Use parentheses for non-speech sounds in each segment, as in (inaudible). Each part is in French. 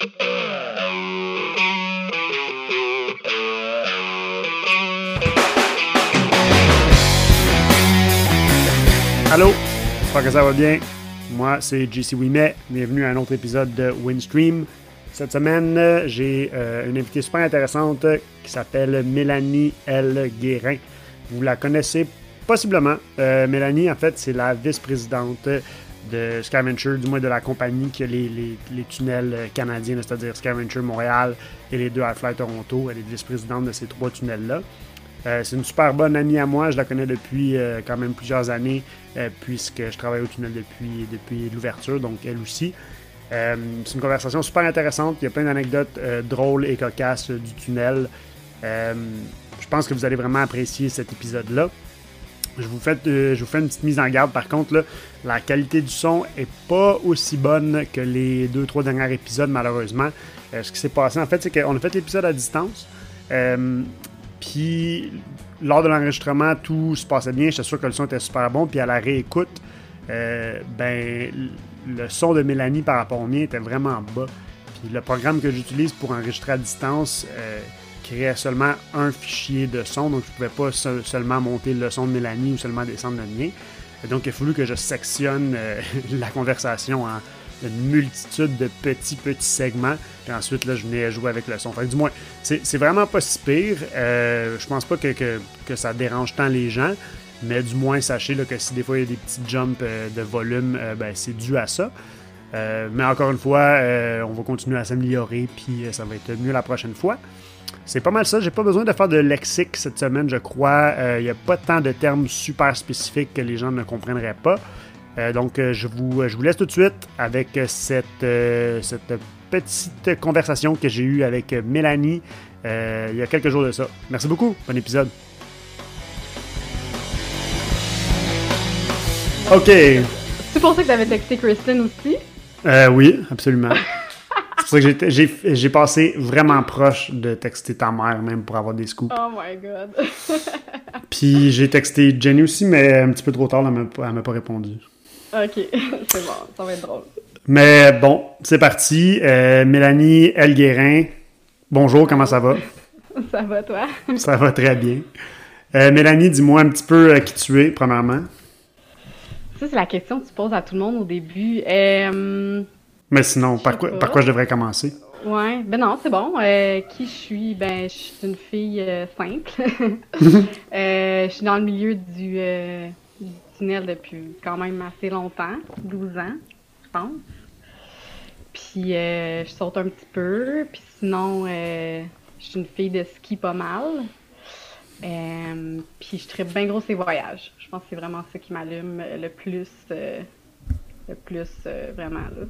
Allô, j'espère que ça va bien. Moi, c'est JC Wimet. Bienvenue à un autre épisode de Windstream. Cette semaine, j'ai euh, une invitée super intéressante qui s'appelle Mélanie L. Guérin. Vous la connaissez possiblement. Euh, Mélanie, en fait, c'est la vice-présidente de Scavenger, du moins de la compagnie qui a les, les, tunnels canadiens, c'est-à-dire Scavenger Montréal et les deux Half-Fly Toronto. Elle est vice-présidente de ces trois tunnels-là. Euh, c'est une super bonne amie à moi, je la connais depuis euh, quand même plusieurs années, puisque je travaille au tunnel depuis, depuis l'ouverture, donc elle aussi. c'est une conversation super intéressante, il y a plein d'anecdotes drôles et cocasses du tunnel. je pense que vous allez vraiment apprécier cet épisode-là. Je vous, fais, euh, je vous fais une petite mise en garde. Par contre, la qualité du son est pas aussi bonne que les deux, trois derniers épisodes, malheureusement. Euh, ce qui s'est passé, en fait, c'est qu'on a fait l'épisode à distance. Euh, puis, lors de l'enregistrement, tout se passait bien. J'étais sûr que le son était super bon. Puis, à la réécoute, ben, le son de Mélanie par rapport au mien était vraiment bas. Puis, le programme que j'utilise pour enregistrer à distance créait seulement un fichier de son, donc je ne pouvais pas seulement monter le son de Mélanie ou seulement descendre le mien. donc il a fallu que je sectionne euh, (laughs) la conversation en une multitude de petits, petits segments. Et ensuite, là, je venais jouer avec le son. Fait du moins, c'est vraiment pas si pire. Euh, je pense pas que, que, ça dérange tant les gens. Mais du moins, sachez que si des fois il y a des petits jumps euh, de volume, ben, c'est dû à ça. mais encore une fois, on va continuer à s'améliorer, puis ça va être mieux la prochaine fois. C'est pas mal ça. J'ai pas besoin de faire de lexique cette semaine, je crois. Il euh, n'y a pas tant de termes super spécifiques que les gens ne comprendraient pas. Euh, donc, euh, je, vous, je vous laisse tout de suite avec cette, cette petite conversation que j'ai eue avec Mélanie il y a quelques jours de ça. Merci beaucoup. Bon épisode. OK. Tu pensais que tu avais texté Kristen aussi? oui, absolument. (laughs) C'est pour ça que j'ai passé vraiment proche de texter ta mère, même pour avoir des scoops. Oh my god. (laughs) Puis j'ai texté Jenny aussi, mais un petit peu trop tard, elle m'a, m'a pas répondu. Ok, (laughs) c'est bon, ça va être drôle. Mais bon, c'est parti. Euh, Mélanie Elguérin, bonjour, comment ça va? (laughs) ça va, toi? ça va très bien. Euh, Mélanie, dis-moi un petit peu euh, qui tu es, premièrement. Ça, c'est la question que tu poses à tout le monde au début. Euh, mais sinon, par quoi, par quoi, je devrais commencer? Ouais, ben non, c'est bon. Euh, qui je suis? Ben, je suis une fille euh, simple. (laughs) Euh, je suis dans le milieu du, tunnel depuis quand même assez longtemps, 12 ans, je pense. Puis je saute un petit peu. Puis sinon, je suis une fille de ski pas mal. puis je traite bien gros ces voyages. Je pense que c'est vraiment ça qui m'allume le plus, le plus vraiment là.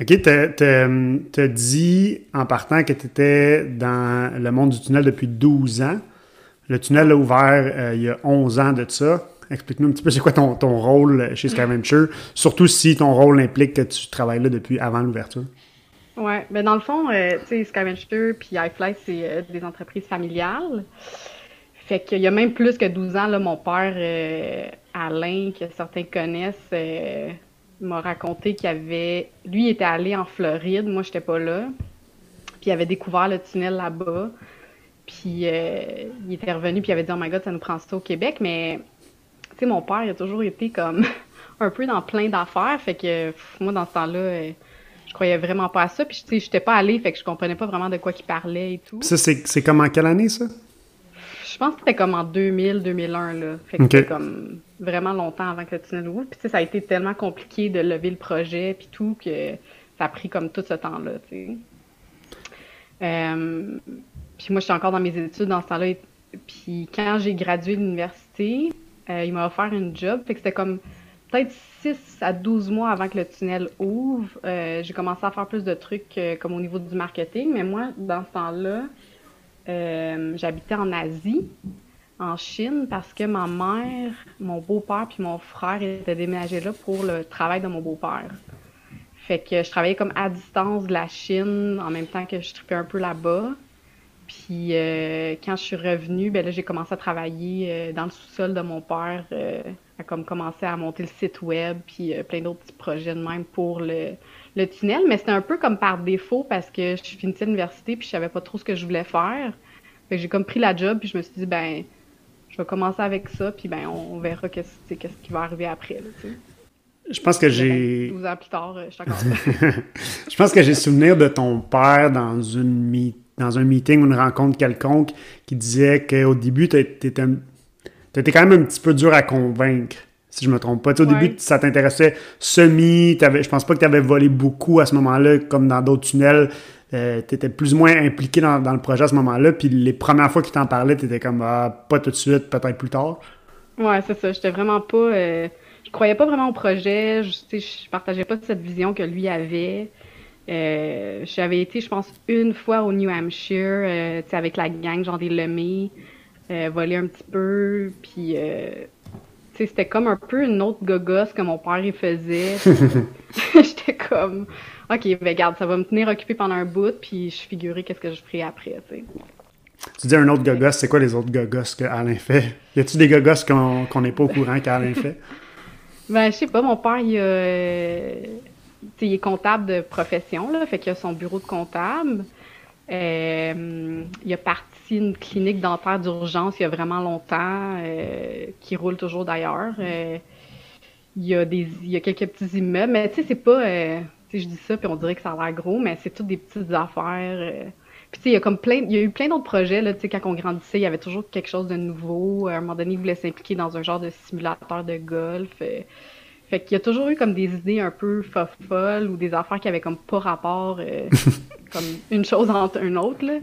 OK, tu as dit en partant que tu étais dans le monde du tunnel depuis 12 ans. Le tunnel a ouvert euh, il y a 11 ans de ça. Explique-nous un petit peu c'est quoi ton, ton, rôle chez Scavenger, surtout si ton rôle implique que tu travailles là depuis avant l'ouverture. Oui, ben dans le fond, euh, tu sais, iFly, c'est euh, des entreprises familiales. Fait qu'il y a même plus que 12 ans, là, mon père, Alain, que certains connaissent, m'a raconté qu'il avait. Lui, il était allé en Floride, moi, j'étais pas là. Puis il avait découvert le tunnel là-bas. Puis euh, il était revenu, puis il avait dit Oh my god, ça nous prend ça au Québec. Mais, tu sais, mon père, il a toujours été comme (laughs) un peu dans plein d'affaires. Fait que moi, dans ce temps-là, euh, je croyais vraiment pas à ça. Puis, tu sais, j'étais pas allée, fait que je comprenais pas vraiment de quoi il parlait et tout. Ça, c'est comme en quelle année, ça? Je pense que c'était comme en 2000, 2001, là. Fait que c'était comme vraiment longtemps avant que le tunnel ouvre. Puis ça a été tellement compliqué de lever le projet puis tout que ça a pris comme tout ce temps-là, tu sais. Euh, puis moi, j'étais encore dans mes études dans ce temps-là. Puis quand j'ai gradué de l'université, euh, il m'a offert une job. Fait que c'était comme peut-être 6 à 12 mois avant que le tunnel ouvre. Euh, j'ai commencé à faire plus de trucs comme au niveau du marketing. Mais moi, dans ce temps-là, j'habitais en Asie en Chine parce que ma mère, mon beau-père puis mon frère étaient déménagés là pour le travail de mon beau-père. Fait que je travaillais comme à distance de la Chine en même temps que je tripais un peu là-bas. Puis euh, quand je suis revenue, ben là j'ai commencé à travailler euh, dans le sous-sol de mon père, euh, à comme commencer à monter le site web puis plein d'autres petits projets de même pour le, le tunnel, mais c'était un peu comme par défaut parce que je finissais l'université puis je savais pas trop ce que je voulais faire. Fait que j'ai comme pris la job puis je me suis dit ben je vais commencer avec ça puis ben on, verra qu'est-ce qu'est-ce qui va arriver après là, Je pense que j'ai 12 ans plus tard, je suis encore (laughs) Je pense que j'ai souvenir de ton père dans une dans un meeting ou une rencontre quelconque qui disait qu'au début tu étais quand même un petit peu dur à convaincre si je me trompe pas. au début, ça t'intéressait semi, je pense pas que tu avais volé beaucoup à ce moment-là, comme dans d'autres tunnels. Euh, tu étais plus ou moins impliqué dans, le projet à ce moment-là, puis les premières fois qu'il t'en parlait, tu étais comme ah, pas tout de suite, peut-être plus tard. Ouais, c'est ça. J'étais vraiment pas. Euh, je croyais pas vraiment au projet. Je, je partageais pas cette vision que lui avait. Euh, j'avais été, je pense, une fois au New Hampshire, euh, avec la gang, genre des Lemay, voler un petit peu, puis c'était comme un peu une autre gogosse que mon père il faisait. (laughs) (laughs) J'étais comme, ok, ben regarde, ça va me tenir occupé pendant un bout, puis je figurais qu'est-ce que je ferai après, tu sais. Tu dis un autre gogos, c'est quoi les autres gogos que Alain fait? Y a-tu des gogos qu'on n'est pas au courant qu'Alain fait? (laughs) ben, je sais pas, mon père, il, il est comptable de profession, là, fait qu'il a son bureau de comptable. Euh, il a parti une clinique dentaire d'urgence il y a vraiment longtemps, euh, qui roule toujours d'ailleurs. Euh, il y a des, il y a quelques petits immeubles, mais tu sais, c'est pas, sais, je dis ça puis on dirait que ça a l'air gros, mais c'est toutes des petites affaires. Puis tu sais, il y a comme plein, il y a eu plein d'autres projets là, tu sais, quand on grandissait, il y avait toujours quelque chose de nouveau. À un moment donné, il voulait s'impliquer dans un genre de simulateur de golf. Fait qu'il y a toujours eu comme des idées un peu folles ou des affaires qui avaient comme pas rapport, euh, (laughs) comme une chose entre une autre. Là.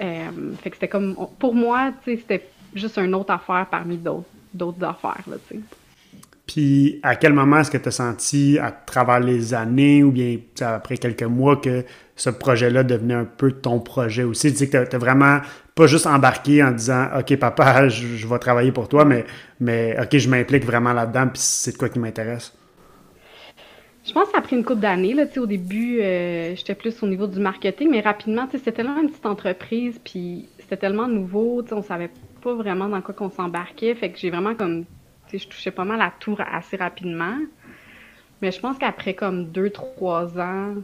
Euh, fait que c'était comme, pour moi, c'était juste une autre affaire parmi d'autres, d'autres affaires, là. Puis, à quel moment est-ce que tu as senti, à travers les années ou bien après quelques mois, que ce projet-là devenait un peu ton projet aussi? Tu sais que tu vraiment pas juste embarqué en disant OK, papa, (laughs) je, vais travailler pour toi, mais, mais OK, je m'implique vraiment là-dedans, puis c'est quoi qui m'intéresse? Je pense que ça a pris une couple d'années. Au début, euh, j'étais plus au niveau du marketing, mais rapidement, c'était tellement une petite entreprise, puis c'était tellement nouveau, on savait pas vraiment dans quoi qu'on s'embarquait. Fait que j'ai vraiment comme je touchais pas mal à tout assez rapidement. Mais je pense qu'après comme deux, trois ans,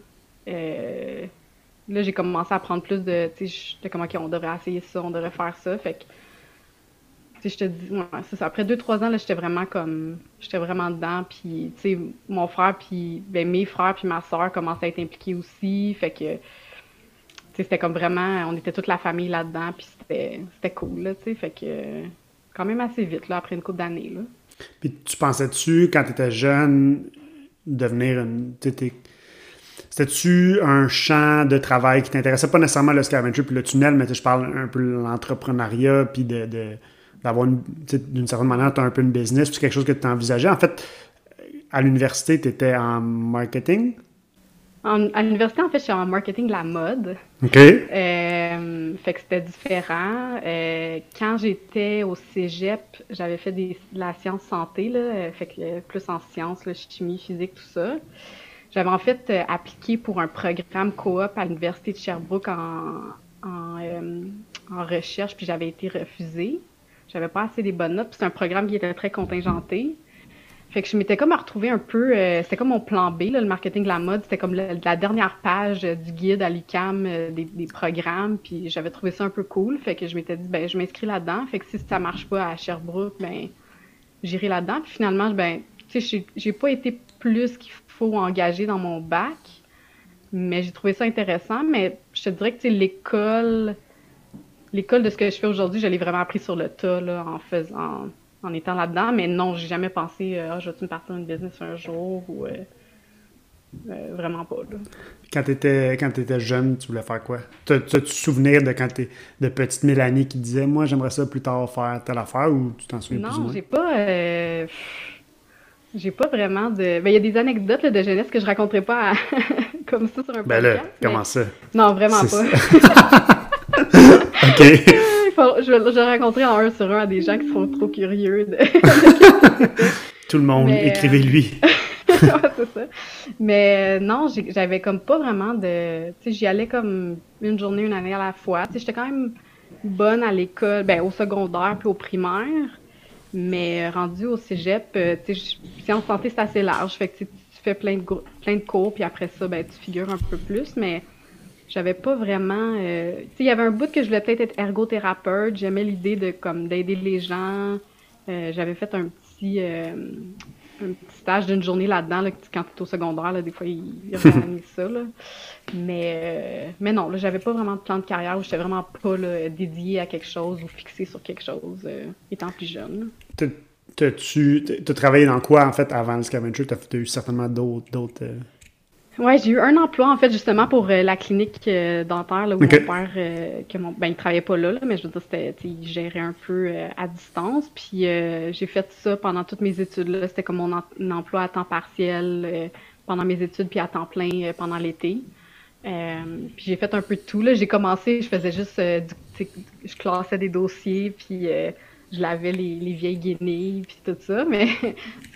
euh, là, j'ai commencé à prendre plus de. Tu sais, j'étais comme, OK, on devrait essayer ça, on devrait faire ça. Fait que. Tu sais, je te dis, ouais, c'est ça. Après deux, trois ans, là, j'étais vraiment comme. J'étais vraiment dedans. Puis, tu sais, mon frère, puis. Ben, mes frères, puis ma soeur commençaient à être impliqués aussi. Fait que. Tu sais, c'était comme vraiment. On était toute la famille là-dedans. Puis, c'était cool, là, tu sais. Fait que quand même assez vite, là, après une couple d'années. Puis tu pensais-tu, quand tu étais jeune, devenir une. C'était-tu un champ de travail qui t'intéressait? Pas nécessairement le scavenger puis le tunnel, mais je parle un peu de l'entrepreneuriat puis de, d'avoir d'une certaine manière, tu as un peu une business, puis quelque chose que tu envisageais. En fait, à l'université, tu étais en marketing? À l'université, en fait, je suis en marketing de la mode. OK. Euh, fait que c'était différent. Euh, quand j'étais au cégep, j'avais fait des, de la science santé, là, fait que plus en sciences, chimie, physique, tout ça. J'avais en fait euh, appliqué pour un programme coop à l'université de Sherbrooke en, en, en recherche, puis j'avais été refusée. J'avais pas assez des bonnes notes, puis c'est un programme qui était très contingenté. Fait que je m'étais comme à retrouver un peu, euh, c'était comme mon plan B, le marketing de la mode, c'était comme la, dernière page euh, du guide à l'ICAM euh, des, programmes, puis j'avais trouvé ça un peu cool, fait que je m'étais dit, ben je m'inscris là-dedans, fait que si ça marche pas à Sherbrooke, ben j'irai là-dedans, puis finalement, ben, tu sais, j'ai pas été plus qu'il faut engager dans mon bac, mais j'ai trouvé ça intéressant, mais je te dirais que, tu l'école, l'école de ce que je fais aujourd'hui, je l'ai vraiment appris sur le tas, là, en faisant en étant là-dedans. Mais non, j'ai jamais pensé, euh, ah, je vais-tu me partir une business un jour ou. Euh, euh, vraiment pas. Là. Quand tu étais, quand étais jeune, tu voulais faire quoi? T'as-tu souvenir de quand t'es de petite Mélanie qui disait Moi, j'aimerais ça plus tard faire telle affaire ou tu t'en souviens non, plus Non, j'ai pas. J'ai pas vraiment de. Ben, il y a des anecdotes de jeunesse que je raconterai pas (laughs) comme ça sur un ben podcast. Là, comment ça? Non, vraiment pas. (laughs) (laughs) OK. Je, vais, le rencontrer en un sur un à des gens qui seront trop curieux. (laughs) De... Tout le monde, écrivez-lui. (laughs) c'est ça. Mais euh, non, j'avais comme pas vraiment de. Tu sais, j'y allais comme une journée, une année à la fois. Tu sais, j'étais quand même bonne à l'école, ben, au secondaire puis au primaire. Mais rendu au cégep, euh, tu sais, sciences santé, c'est assez large. Fait que tu fais plein de, plein de cours, puis après ça, ben, tu figures un peu plus, mais j'avais pas vraiment. Euh, tu sais, il y avait un bout que je voulais peut-être être ergothérapeute. J'aimais l'idée de comme d'aider les gens. Euh, j'avais fait un petit, euh, un petit stage d'une journée là-dedans, là, quand tu es au secondaire, là, des fois, ils, ils organisent (laughs) ça. Là. Mais, mais non, là, j'avais pas vraiment de plan de carrière où j'étais vraiment pas là, dédiée à quelque chose ou fixée sur quelque chose étant plus jeune. T'as-tu as travaillé dans quoi, en fait, avant le scavenger? T'as as eu certainement d'autres Ouais, j'ai eu un emploi en fait justement pour euh, la clinique euh, dentaire là, où mon père, euh, que mon, ben il travaillait pas là, mais je veux dire c'était, il gérait un peu à distance. Puis j'ai fait ça pendant toutes mes études là. C'était comme mon emploi à temps partiel pendant mes études puis à temps plein pendant l'été. puis j'ai fait un peu de tout là. J'ai commencé, je faisais juste, du, je classais des dossiers puis je lavais les, les vieilles guinées puis tout ça. (laughs) Mais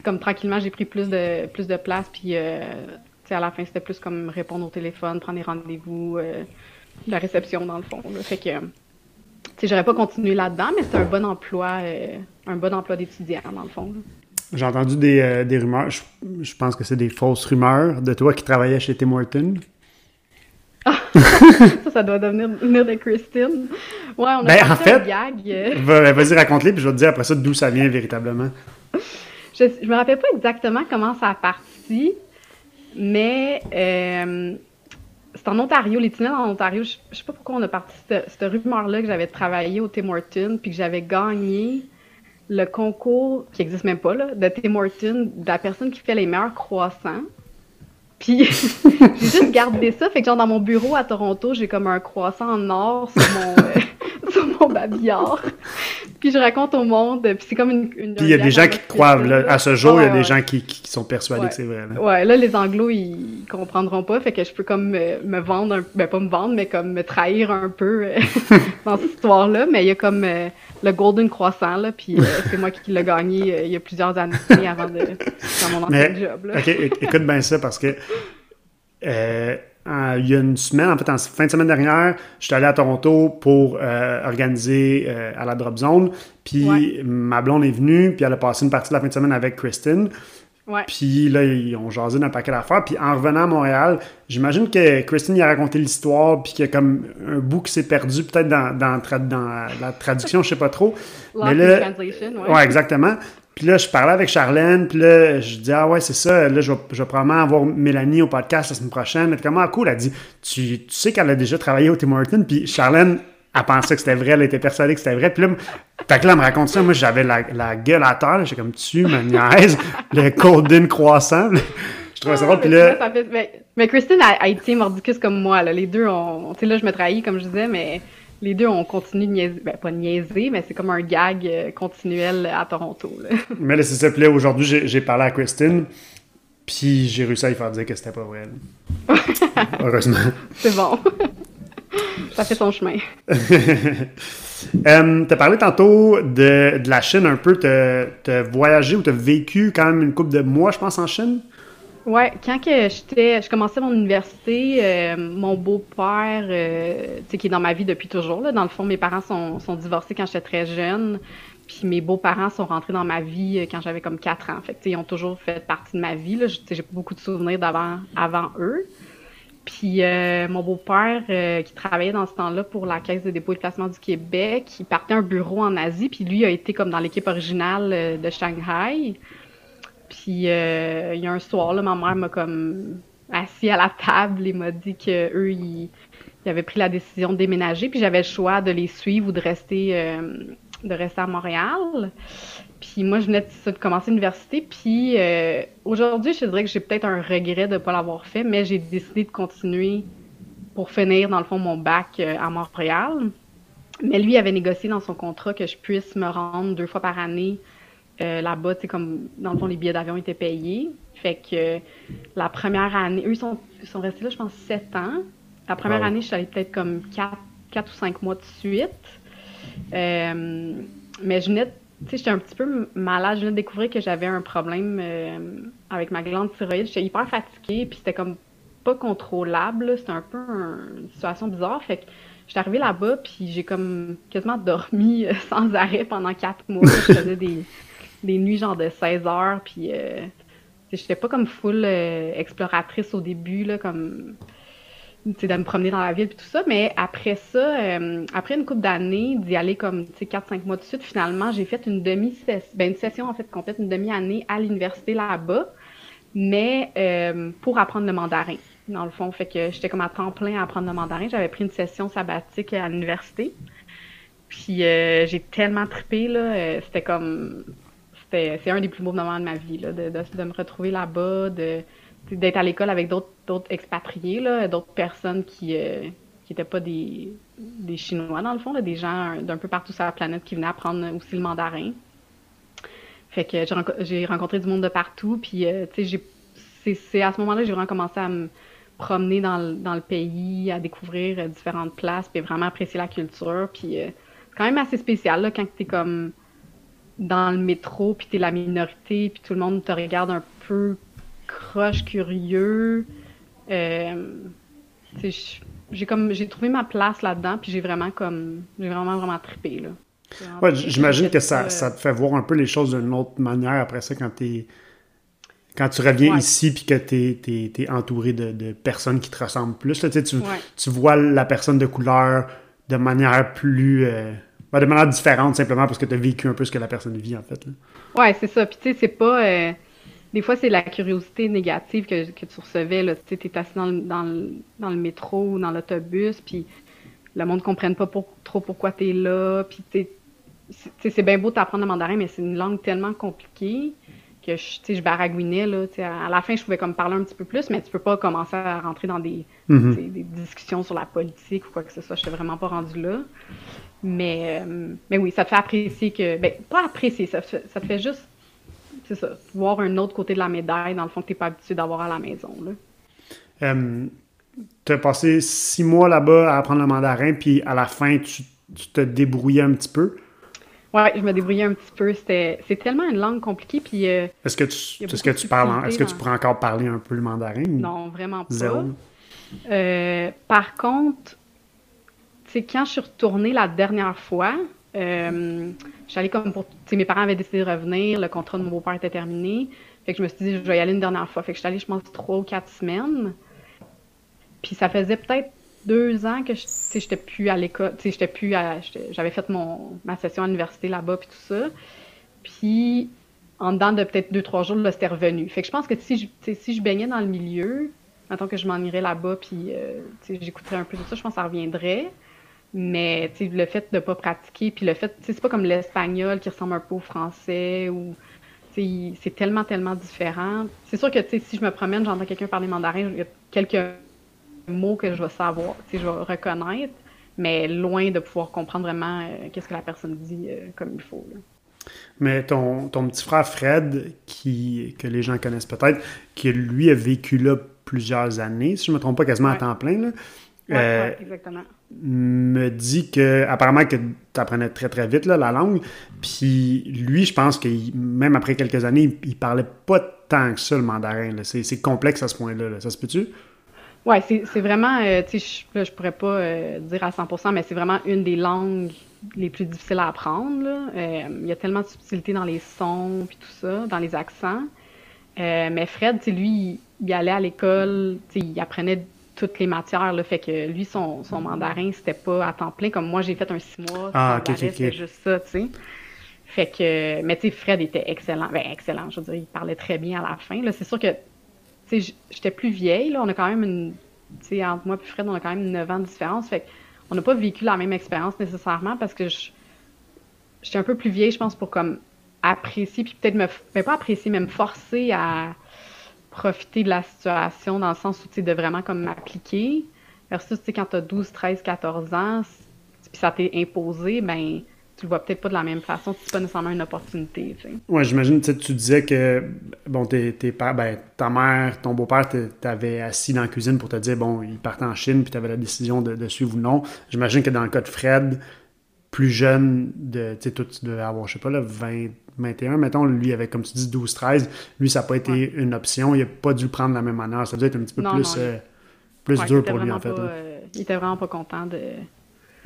comme tranquillement j'ai pris plus de plus de place puis à la fin, c'était plus comme répondre au téléphone, prendre des rendez-vous, euh, la réception dans le fond. Fait que, tu j'aurais pas continué là-dedans, mais c'est un bon emploi, euh, un bon emploi d'étudiant dans le fond. J'ai entendu des, euh, des rumeurs, je, pense que c'est des fausses rumeurs de toi qui travaillais chez Tim Horton. (laughs) ça, ça doit devenir, venir de Christine. Ouais, on a ben, en fait, un gag. (laughs) Vas-y, raconte-les, puis je vais te dire après ça d'où ça vient véritablement. Je, je me rappelle pas exactement comment ça a parti, mais euh, c'est en Ontario, les tunnels en Ontario. Je, sais pas pourquoi on a parti cette, cette rumeur-là que j'avais travaillé au Tim Hortons puis que j'avais gagné le concours, qui existe même pas, là, de Tim Hortons, de la personne qui fait les meilleurs croissants. Puis (laughs) j'ai juste gardé ça. Fait que genre dans mon bureau à Toronto, j'ai comme un croissant en or sur mon, (laughs) euh, sur mon babillard. puis je raconte au monde. Puis c'est comme une. puis il y a des gens qui croient. à ce jour, il y a des gens qui, qui sont persuadés que c'est vrai. Là. Ouais, là, les Anglos, ils comprendront pas. Fait que je peux comme me, vendre, un, ben pas me vendre, mais comme me trahir un peu euh, (laughs) dans cette histoire-là. Mais il y a comme euh, le Golden Croissant, là. Puis c'est moi qui l'ai gagné il y a plusieurs années avant de. dans mon ancien job. Là. ok, écoute bien ça parce que. Euh, il y a une semaine, en fait, en fin de semaine dernière, je suis allé à Toronto pour euh, organiser euh, à la Drop Zone. Puis ma blonde est venue, puis elle a passé une partie de la fin de semaine avec Kristen. Puis là, ils ont jasé d'un paquet d'affaires. Puis en revenant à Montréal, j'imagine que Kristen y a raconté l'histoire, puis qu'il y a comme un bout qui s'est perdu peut-être dans, dans, la traduction, je sais pas trop. Mais là, ouais. ouais, exactement. Puis là, je parlais avec Charlène, puis là, je dis Ah ouais, c'est ça, là, je vais, je vais, probablement avoir Mélanie au podcast la semaine prochaine. Elle était comme Ah cool, elle a dit Tu, tu sais qu'elle a déjà travaillé au Tim Hortons, puis Charlène, elle pensait que c'était vrai, elle était persuadée que c'était vrai. Puis là, fait que là, elle me raconte ça, moi, j'avais la, la, gueule à terre, j'étais comme Tu me niaises, le golden croissant. je trouvais ça drôle, puis là. mais, Christine a, été mordicus comme moi, là. Les deux, on, tu sais, là, je me trahis, comme je disais, mais les deux, on continue de niaiser. Ben, pas de niaiser, mais c'est comme un gag euh, continuel à Toronto. (laughs) mais là, c'est ça. Puis aujourd'hui, j'ai parlé à Christine, puis j'ai réussi à lui faire dire que c'était pas vrai. (laughs) Heureusement. c'est bon. (laughs) ça fait son chemin. euh, tu as parlé tantôt de, de, la Chine un peu. Tu as, voyagé ou tu as vécu quand même une couple de mois, je pense, en Chine? Ouais, quand que j'étais, je commençais mon université, euh, mon beau-père, euh, qui est dans ma vie depuis toujours, là, dans le fond, mes parents sont, sont divorcés quand j'étais très jeune, puis mes beaux-parents sont rentrés dans ma vie euh, quand j'avais comme 4 ans. Fait que, ils ont toujours fait partie de ma vie. J'ai beaucoup de souvenirs d'avant avant eux. Puis mon beau-père, qui travaillait dans ce temps-là pour la Caisse de dépôt et de placement du Québec, il partait un bureau en Asie, puis lui a été comme dans l'équipe originale de Shanghai. Puis euh, il y a un soir, là, ma mère m'a comme assis à la table et m'a dit qu'eux, ils, ils avaient pris la décision de déménager, puis j'avais le choix de les suivre ou de rester, euh, de rester à Montréal. Puis moi, je venais de, commencer l'université, puis euh, aujourd'hui, je dirais que j'ai peut-être un regret de ne pas l'avoir fait, mais j'ai décidé de continuer pour finir, dans le fond, mon bac à Montréal. Mais lui avait négocié dans son contrat que je puisse me rendre deux fois par année euh, là-bas, tu comme, dans le fond, les billets d'avion étaient payés. Fait que la première année, eux, ils sont, sont restés là, je pense, sept ans. La première année, je suis allée peut-être comme quatre, quatre, ou cinq mois de suite. Euh, mais je venais, tu sais, j'étais un petit peu malade. Je venais de découvrir que j'avais un problème euh, avec ma glande thyroïde. J'étais hyper fatiguée, puis c'était comme pas contrôlable. C'était un peu une situation bizarre. Fait que j'étais arrivée là-bas, puis j'ai comme quasiment dormi (laughs) sans arrêt pendant quatre mois. Je faisais des des nuits genre de 16 heures, puis euh, j'étais pas comme full euh, exploratrice au début, là, comme de me promener dans la ville et tout ça. Mais après ça, euh, après une couple d'années, d'y aller comme 4-5 mois de suite, finalement, j'ai fait une demi-session, ben, une session en fait complète, une demi-année à l'université là-bas, mais euh, pour apprendre le mandarin. Dans le fond, fait que j'étais comme à temps plein à apprendre le mandarin. J'avais pris une session sabbatique à l'université. Puis j'ai tellement trippé, là. C'était comme c'est un des plus beaux moments de ma vie, là, de, me retrouver là-bas, d'être à l'école avec d'autres expatriés, d'autres personnes qui n'étaient euh, pas des, des Chinois, dans le fond, là, des gens d'un peu partout sur la planète qui venaient apprendre aussi le mandarin. Fait que j'ai rencontré du monde de partout, puis euh, c'est à ce moment-là que j'ai vraiment commencé à me promener dans le, dans le pays, à découvrir euh, différentes places, puis vraiment apprécier la culture. Puis c'est quand même assez spécial là, quand tu es comme dans le métro, puis t'es la minorité, puis tout le monde te regarde un peu croche, curieux. Euh, j'ai comme j'ai trouvé ma place là-dedans, puis j'ai vraiment comme j'ai vraiment vraiment trippé là. Ouais, j'imagine que ça, ça, te fait voir un peu les choses d'une autre manière après ça quand t'es quand tu reviens ici puis que tu es, entouré de, personnes qui te ressemblent plus. Là, tu, tu, vois la personne de couleur de manière plus. Euh, de manière différente, simplement parce que tu as vécu un peu ce que la personne vit, en fait. Là. Ouais, c'est ça. Puis, tu sais, c'est pas. Euh, des fois, c'est la curiosité négative que, que tu recevais. Tu es assis dans le, dans, le, dans le métro ou dans l'autobus, puis le monde ne comprenne pas trop pourquoi tu es là. Puis, tu sais, c'est bien beau d'apprendre le mandarin, mais c'est une langue tellement compliquée que je, je baragouinais. Là, à la fin, je pouvais comme parler un petit peu plus, mais tu peux pas commencer à rentrer dans des, mm-hmm. des discussions sur la politique ou quoi que ce soit. Je n'étais vraiment pas rendu là. Mais, euh, mais oui, ça te fait apprécier que. Ben, pas apprécier, ça, ça te fait juste. C'est ça, voir un autre côté de la médaille, dans le fond, que tu n'es pas habitué d'avoir à la maison. Euh, tu as passé six mois là-bas à apprendre le mandarin, puis à la fin, tu, tu te débrouillais un petit peu? Ouais, je me débrouillais un petit peu. C'est tellement une langue compliquée. Puis, euh, est-ce que tu, est-ce que tu parles, est-ce que tu pourrais encore parler un peu le mandarin? Non, vraiment pas. Euh, par contre, c'est quand je suis retournée la dernière fois, euh, comme pour. Mes parents avaient décidé de revenir, le contrat de mon beau-père était terminé. Fait que je me suis dit, je vais y aller une dernière fois. Fait que je suis allée, je pense, trois ou quatre semaines. Puis ça faisait peut-être deux ans que je j'étais plus à l'école, plus j'avais fait mon, ma session à l'université là-bas puis tout ça. Puis en dedans de peut-être deux trois jours, c'était revenu. Fait que je pense que si je, si je baignais dans le milieu, maintenant que je m'en irais là-bas puis euh, j'écouterais un peu tout ça, je pense que ça reviendrait. Mais le fait de ne pas pratiquer, puis le fait, c'est pas comme l'espagnol qui ressemble un peu au français ou c'est tellement, tellement différent. C'est sûr que si je me promène, j'entends quelqu'un parler mandarin, il y a quelques mots que je vais savoir, je vais reconnaître, mais loin de pouvoir comprendre vraiment euh, qu'est-ce que la personne dit euh, comme il faut. Mais ton, ton, petit frère Fred, qui, que les gens connaissent peut-être, qui lui a vécu là plusieurs années, si je ne me trompe pas, quasiment à temps plein, là, euh, exactement. Me dit que apparemment que tu apprenais très très vite là, la langue. Puis lui, je pense que même après quelques années, il, parlait pas tant que ça le mandarin. C'est complexe à ce point-là. Ça se peut-tu? Oui, c'est vraiment, euh, je, je pourrais pas euh, dire à 100%, mais c'est vraiment une des langues les plus difficiles à apprendre. Euh, il y a tellement de subtilité dans les sons puis tout ça, dans les accents. mais Fred, lui, il allait à l'école, il apprenait toutes les matières, là, fait que lui, son, son mandarin, c'était pas à temps plein, comme moi, j'ai fait un six mois, ah, ok, juste ça, tu sais. Fait que, mais tu sais, Fred était excellent, ben excellent, je veux dire, il parlait très bien à la fin, là, c'est sûr que j'étais plus vieille, là, on a quand même une, tu sais, entre moi et Fred, on a quand même 9 ans de différence, fait on n'a pas vécu la même expérience nécessairement parce que j'étais un peu plus vieille, je pense, pour comme apprécier, puis peut-être me, mais pas apprécier, mais me forcer à profiter de la situation dans le sens où, tu de vraiment comme m'appliquer. Versus, tu quand t'as 12, 13, 14 ans, puis ça t'est imposé, ben tu le vois peut-être pas de la même façon, c'est pas nécessairement une opportunité. Tu sais. Ouais, j'imagine, tu disais que bon, tes, tes ben, ta mère, ton beau-père t'avait assis dans la cuisine pour te dire, bon, il part en Chine, puis tu avais la décision de, suivre ou non. J'imagine que dans le cas de Fred, plus jeune, de, tu sais, tu devais avoir, je sais pas, là, 20, 21, mettons, lui avait, comme tu dis, 12, 13. Lui, ça n'a pas été une option. Il n'a pas dû prendre la même manière. Ça a dû être un petit peu plus, euh, plus dur pour lui, en fait. Euh, il était vraiment pas content de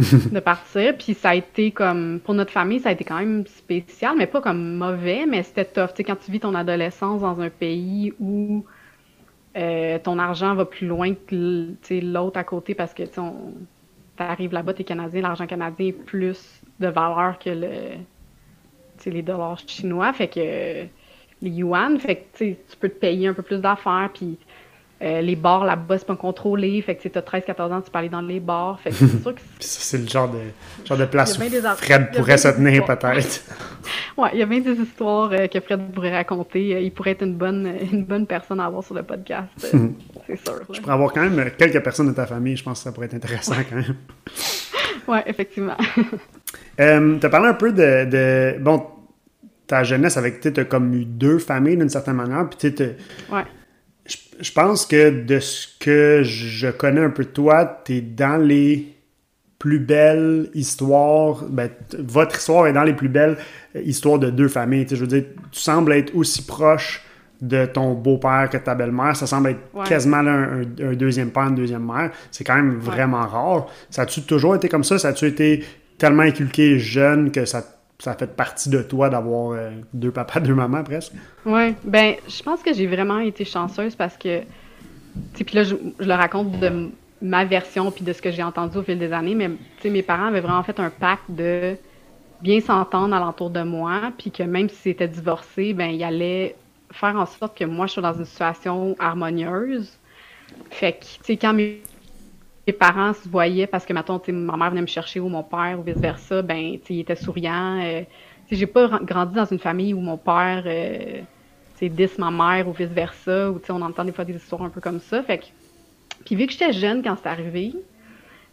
(laughs) de partir. Puis ça a été comme, pour notre famille, ça a été quand même spécial, mais pas comme mauvais, mais c'était tough. Tu sais, quand tu vis ton adolescence dans un pays où euh, ton argent va plus loin que l'autre à côté parce que tu arrives là-bas, tu es canadien, l'argent canadien est plus de valeur que le, les dollars chinois. Fait que les yuan, fait que tu peux te payer un peu plus d'affaires, puis euh, les bars là-bas, c'est pas contrôlé. Fait que tu as 13-14 ans, tu peux aller dans les bars. Fait que c'est sûr que (laughs) c'est le genre de, genre de place où Fred pourrait se tenir peut-être. (laughs) ouais, il y a bien des histoires euh, que Fred pourrait raconter. Euh, il pourrait être une bonne, une bonne personne à avoir sur le podcast. (laughs) c'est sûr. Je pourrais avoir quand même quelques personnes de ta famille. Je pense que ça pourrait être intéressant quand même. ouais, effectivement. Tu as parlé un peu de, de bon, ta jeunesse avec, tu as comme eu deux familles d'une certaine manière. Puis tu ouais je pense que de ce que je connais un peu de toi, tu es dans les plus belles histoires. Ben, votre histoire est dans les plus belles histoires de deux familles. je veux dire, tu sembles être aussi proche de ton beau-père que de ta belle-mère. Ça semble être quasiment un, deuxième père, une deuxième mère. C'est quand même vraiment rare. Ça a-tu toujours été comme ça? Ça a-tu été tellement inculqué jeune que ça ça fait partie de toi d'avoir euh, deux papas, deux mamans presque. Oui, ben je pense que j'ai vraiment été chanceuse parce que, puis là je, le raconte de ma version puis de ce que j'ai entendu au fil des années, mais mes parents avaient vraiment fait un pacte de bien s'entendre alentour de moi, puis que même s'ils étaient divorcés, ben ils allaient faire en sorte que moi je sois dans une situation harmonieuse. Fait que, tu sais, quand mes mes parents se voyaient parce que, mettons, ma mère venait me chercher ou mon père ou vice-versa, ben, il était souriant. Euh, j'ai pas grandi dans une famille où mon père euh, dis ma mère ou vice-versa, ou on entend des fois des histoires un peu comme ça. Fait que, puis vu que j'étais jeune quand c'est arrivé,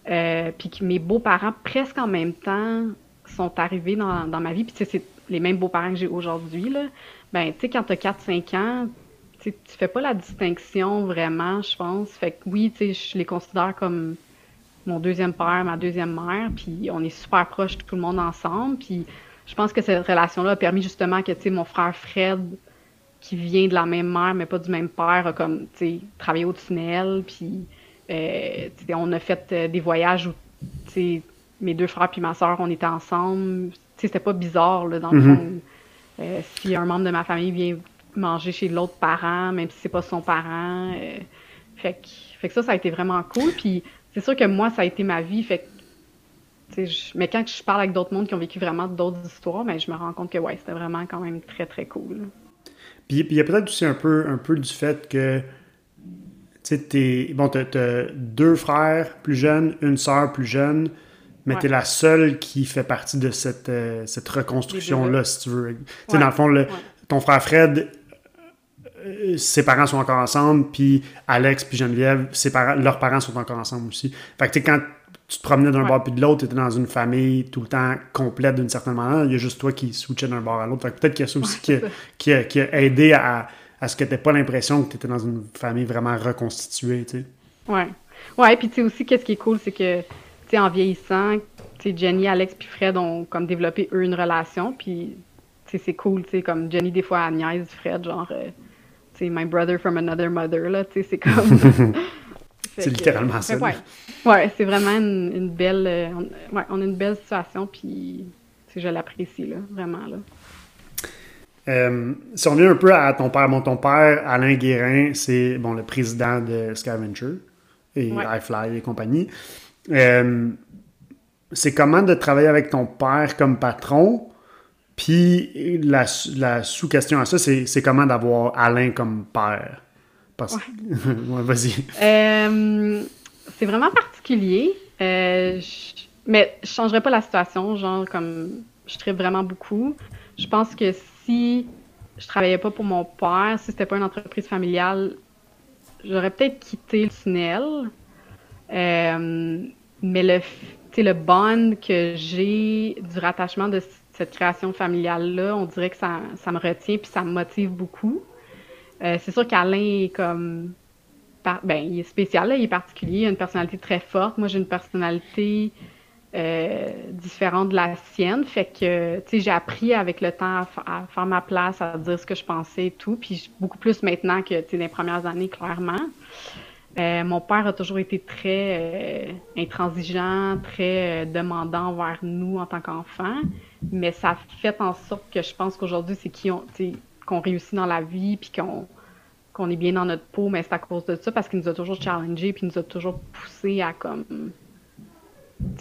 euh, puis que mes beaux-parents, presque en même temps, sont arrivés dans, dans ma vie, puis c'est les mêmes beaux-parents que j'ai aujourd'hui, là, ben, tu sais, quand t'as 4-5 ans, tu fais pas la distinction vraiment, je pense. Fait que oui, tu sais, je les considère comme mon deuxième père, ma deuxième mère, puis on est super proches tout le monde ensemble, puis je pense que cette relation-là a permis justement que, tu sais, mon frère Fred, qui vient de la même mère, mais pas du même père, a comme, tu sais, travaillé au tunnel, puis euh, on a fait euh, des voyages où, tu sais, mes deux frères puis ma soeur, on était ensemble. Tu sais, c'était pas bizarre, là, dans le mm-hmm. fond. Euh, si un membre de ma famille vient manger chez l'autre parent, même si c'est pas son parent. Euh, fait, que, fait que ça, ça a été vraiment cool. Puis c'est sûr que moi, ça a été ma vie. Fait que, je, mais quand je parle avec d'autres mondes qui ont vécu vraiment d'autres histoires, ben, je me rends compte que ouais, c'était vraiment quand même très, très cool. Puis il y a peut-être aussi un peu, un peu du fait que tu bon, t'as deux frères plus jeunes, une sœur plus jeune, mais tu es la seule qui fait partie de cette, euh, cette reconstruction-là, si tu veux. Tu sais, dans le fond, le, ton frère Fred, ses parents sont encore ensemble, puis Alex puis Geneviève, ses parents, leurs parents sont encore ensemble aussi. Fait que quand tu te promenais d'un bord puis de l'autre, tu étais dans une famille tout le temps complète d'une certaine manière. Il y a juste toi qui switchais d'un bord à l'autre. Fait que peut-être qu'il y a ça aussi qui, a, qui, a, aidé à, à ce que tu pas l'impression que tu étais dans une famille vraiment reconstituée, tu sais. Ouais. Ouais, puis tu sais aussi, qu'est-ce qui est cool, c'est que, tu sais, en vieillissant, tu sais, Jenny, Alex puis Fred ont comme développé eux une relation, puis c'est cool, tu sais, comme Jenny, des fois, elle Fred, genre, euh, sais, my brother from another mother, là, tu sais, c'est comme... (laughs) c'est littéralement ça. Ouais, ouais c'est vraiment une, belle... Euh, on, ouais, on a une belle situation, puis je l'apprécie, là, vraiment, là. Euh, si on revient un peu à ton père, bon, ton père, Alain Guérin, c'est bon, le président de Scavenger et iFly et compagnie. c'est comment de travailler avec ton père comme patron? Puis la, la sous-question à ça, c'est comment d'avoir Alain comme père? Parce... Ouais. (laughs) vas-y. Euh, c'est vraiment particulier. Euh, mais je changerais pas la situation, genre comme je tripe vraiment beaucoup. Je pense que si je travaillais pas pour mon père, si c'était pas une entreprise familiale, j'aurais peut-être quitté le tunnel. Euh, mais le, le bond que j'ai du rattachement de cette création familiale-là, on dirait que ça, ça, me retient puis ça me motive beaucoup. Euh, c'est sûr qu'Alain est comme. ben, il est spécial, il est particulier, il a une personnalité très forte. Moi, j'ai une personnalité euh, différente de la sienne. Fait que, tu sais, j'ai appris avec le temps à, faire ma place, à dire ce que je pensais et tout. Puis beaucoup plus maintenant que, tu sais, les premières années, clairement. Euh, mon père a toujours été très euh, intransigeant, très euh, demandant envers nous en tant qu'enfants, mais ça fait en sorte que je pense qu'aujourd'hui, c'est qu'on réussit dans la vie, puis qu'on qu'on est bien dans notre peau, mais c'est à cause de ça, parce qu'il nous a toujours challengé, puis il nous a toujours poussé à comme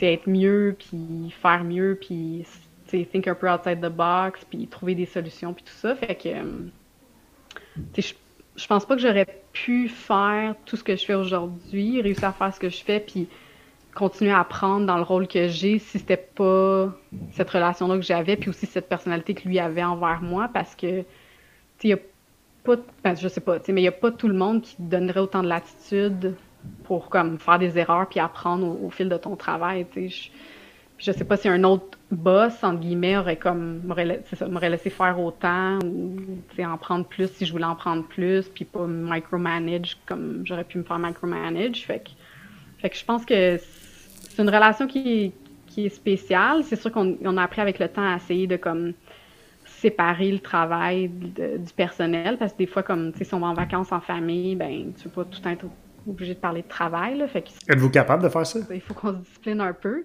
être mieux, puis faire mieux, puis think un peu outside the box, puis trouver des solutions, puis tout ça. Fait que je je pense pas que j'aurais pu faire tout ce que je fais aujourd'hui, réussir à faire ce que je fais, puis continuer à apprendre dans le rôle que j'ai si c'était pas cette relation-là que j'avais, puis aussi cette personnalité que lui avait envers moi, parce que, tu sais, pas, ben, je sais pas, mais il y a pas tout le monde qui donnerait autant de latitude pour comme faire des erreurs puis apprendre au, fil de ton travail, tu sais je sais pas si un autre boss, entre guillemets, aurait comme m'aurait laissé faire autant ou en prendre plus si je voulais en prendre plus, puis pas micromanage comme j'aurais pu me faire micromanage. Fait que, fait que je pense que c'est une relation qui, qui est spéciale. C'est sûr qu'on a appris avec le temps à essayer de comme séparer le travail du personnel parce que des fois comme si on va en vacances en famille ben tu peux pas tout être obligé de parler de travail là, fait êtes-vous capable de faire ça? Il faut qu'on se discipline un peu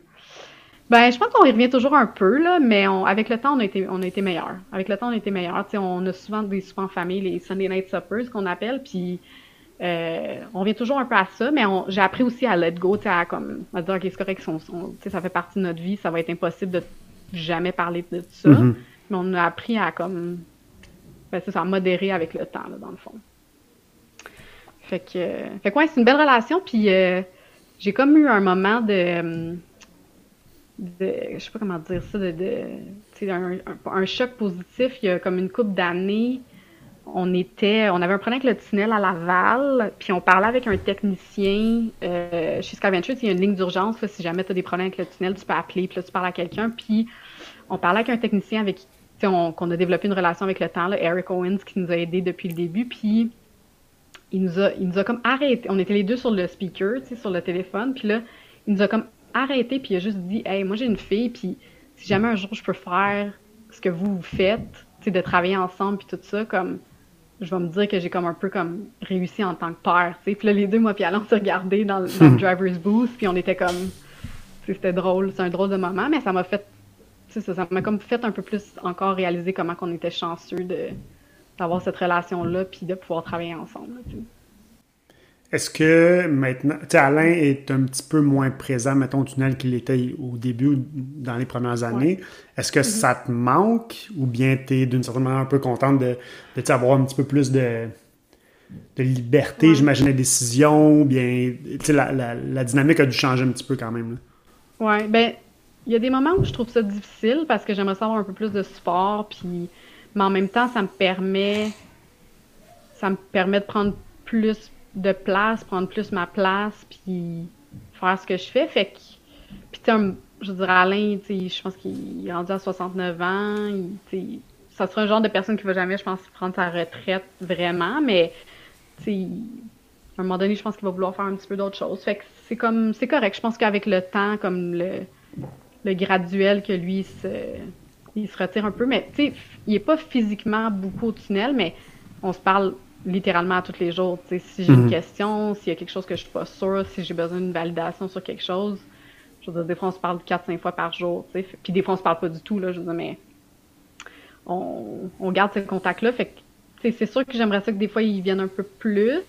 ben, je pense qu'on y revient toujours un peu, là, mais avec le temps, on a été, on a été meilleur. Avec le temps, on a été meilleur. on a souvent des soupers en famille, les Sunday Night Suppers qu'on appelle, puis euh, on revient toujours un peu à ça, mais j'ai appris aussi à let go, à comme, à dire, OK, c'est correct, ça fait partie de notre vie, ça va être impossible de jamais parler de ça. Mm-hmm. Mais on a appris à, comme, ben, ça, à modérer avec le temps, là, dans le fond. Fait que, fait ouais, c'est une belle relation, puis euh, j'ai comme eu un moment de de, je sais pas comment dire ça, de, de un, un, choc positif. Il y a comme une couple d'années, on était, on avait un problème avec le tunnel à Laval, puis on parlait avec un technicien euh, chez Skyventure. Il y a une ligne d'urgence, si jamais tu as des problèmes avec le tunnel, tu peux appeler, puis là, tu parles à quelqu'un. Puis on parlait avec un technicien avec qu'on a développé une relation avec le temps, Eric Owens, qui nous a aidés depuis le début. Puis il nous a, il nous a comme arrêté. On était les deux sur le speaker, sur le téléphone. Puis là, il nous a comme arrêté puis il a juste dit Hey, moi j'ai une fille, puis si jamais un jour je peux faire ce que vous, vous faites, de travailler ensemble puis tout ça, comme je vais me dire que j'ai comme un peu comme réussi en tant que père, tu Puis là, les deux, moi puis Alain, on s'est regardés dans, le (laughs) driver's booth, puis on était comme, c'était drôle, c'est un drôle de moment, mais ça m'a fait, ça, ça m'a comme fait un peu plus encore réaliser comment qu'on était chanceux de d'avoir cette relation-là, puis de pouvoir travailler ensemble, est-ce que maintenant, tu sais, Alain est un petit peu moins présent, mettons, au tunnel qu'il était au début ou dans les premières années? Est-ce que ça te manque ou bien tu es d'une certaine manière un peu contente de, de avoir un petit peu plus de, de liberté, j'imagine, de décision, ou bien, tu sais, la, la, dynamique a dû changer un petit peu quand même. Oui, ben, il y a des moments où je trouve ça difficile parce que j'aimerais savoir un peu plus de sport, puis, mais en même temps, ça me permet, ça me permet de prendre plus de place, prendre plus ma place, puis faire ce que je fais. Fait que, puis je dirais Alain, je pense qu'il est rendu à 69 ans. Il, ça sera un genre de personne qui va jamais, je pense, prendre sa retraite vraiment, mais à un moment donné, je pense qu'il va vouloir faire un petit peu d'autres choses. Fait que c'est comme, c'est correct. Je pense qu'avec le temps, comme le, le graduel que lui se, il se retire un peu, mais tu il est pas physiquement beaucoup au tunnel, mais on se parle littéralement tous les jours. Si j'ai une mhm. question, s'il y a quelque chose que je suis pas sûre, si j'ai besoin d'une validation sur quelque chose, je veux dire, des fois on se parle 4-5 fois par jour, puis des fois on se parle pas du tout, là, je veux dire, mais on, on garde ce contact-là. Fait que c'est sûr que j'aimerais ça que des fois ils viennent un peu plus,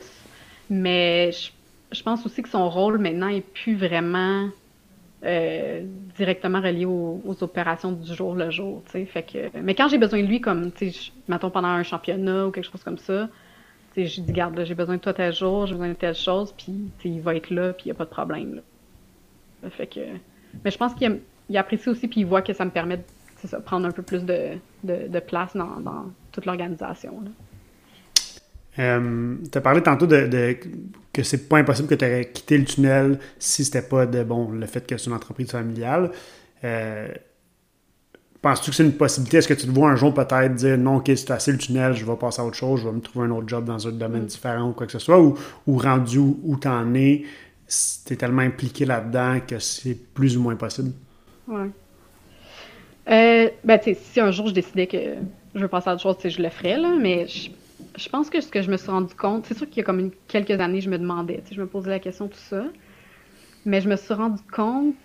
mais je, pense aussi que son rôle maintenant est plus vraiment euh, directement relié aux, opérations du jour le jour, tu Fait que, mais quand j'ai besoin de lui, comme, tu sais, mettons pendant un championnat ou quelque chose comme ça, je dis, garde, j'ai besoin de toi tel jour, j'ai besoin de telle chose, puis il va être là, puis il n'y a pas de problème. Là. Fait que... Mais je pense qu'il apprécie aussi, puis il voit que ça me permet de prendre un peu plus de, de, place dans, dans, toute l'organisation. Euh, tu as parlé tantôt de, de que c'est pas impossible que tu aurais quitté le tunnel si c'était pas de bon le fait que c'est une entreprise familiale. Euh, Penses-tu que c'est une possibilité? Est-ce que tu te vois un jour peut-être dire non, ok, c'est assez le tunnel, je vais passer à autre chose, je vais me trouver un autre job dans un domaine mm. différent ou quoi que ce soit, ou, rendu où, tu en es, tu es tellement impliqué là-dedans que c'est plus ou moins possible? Ouais. Euh, ben, tu sais, si un jour je décidais que je veux passer à autre chose, je le ferais, là, mais je pense que ce que je me suis rendu compte, c'est sûr qu'il y a comme quelques années, je me demandais, je me posais la question, tout ça. Mais je me suis rendu compte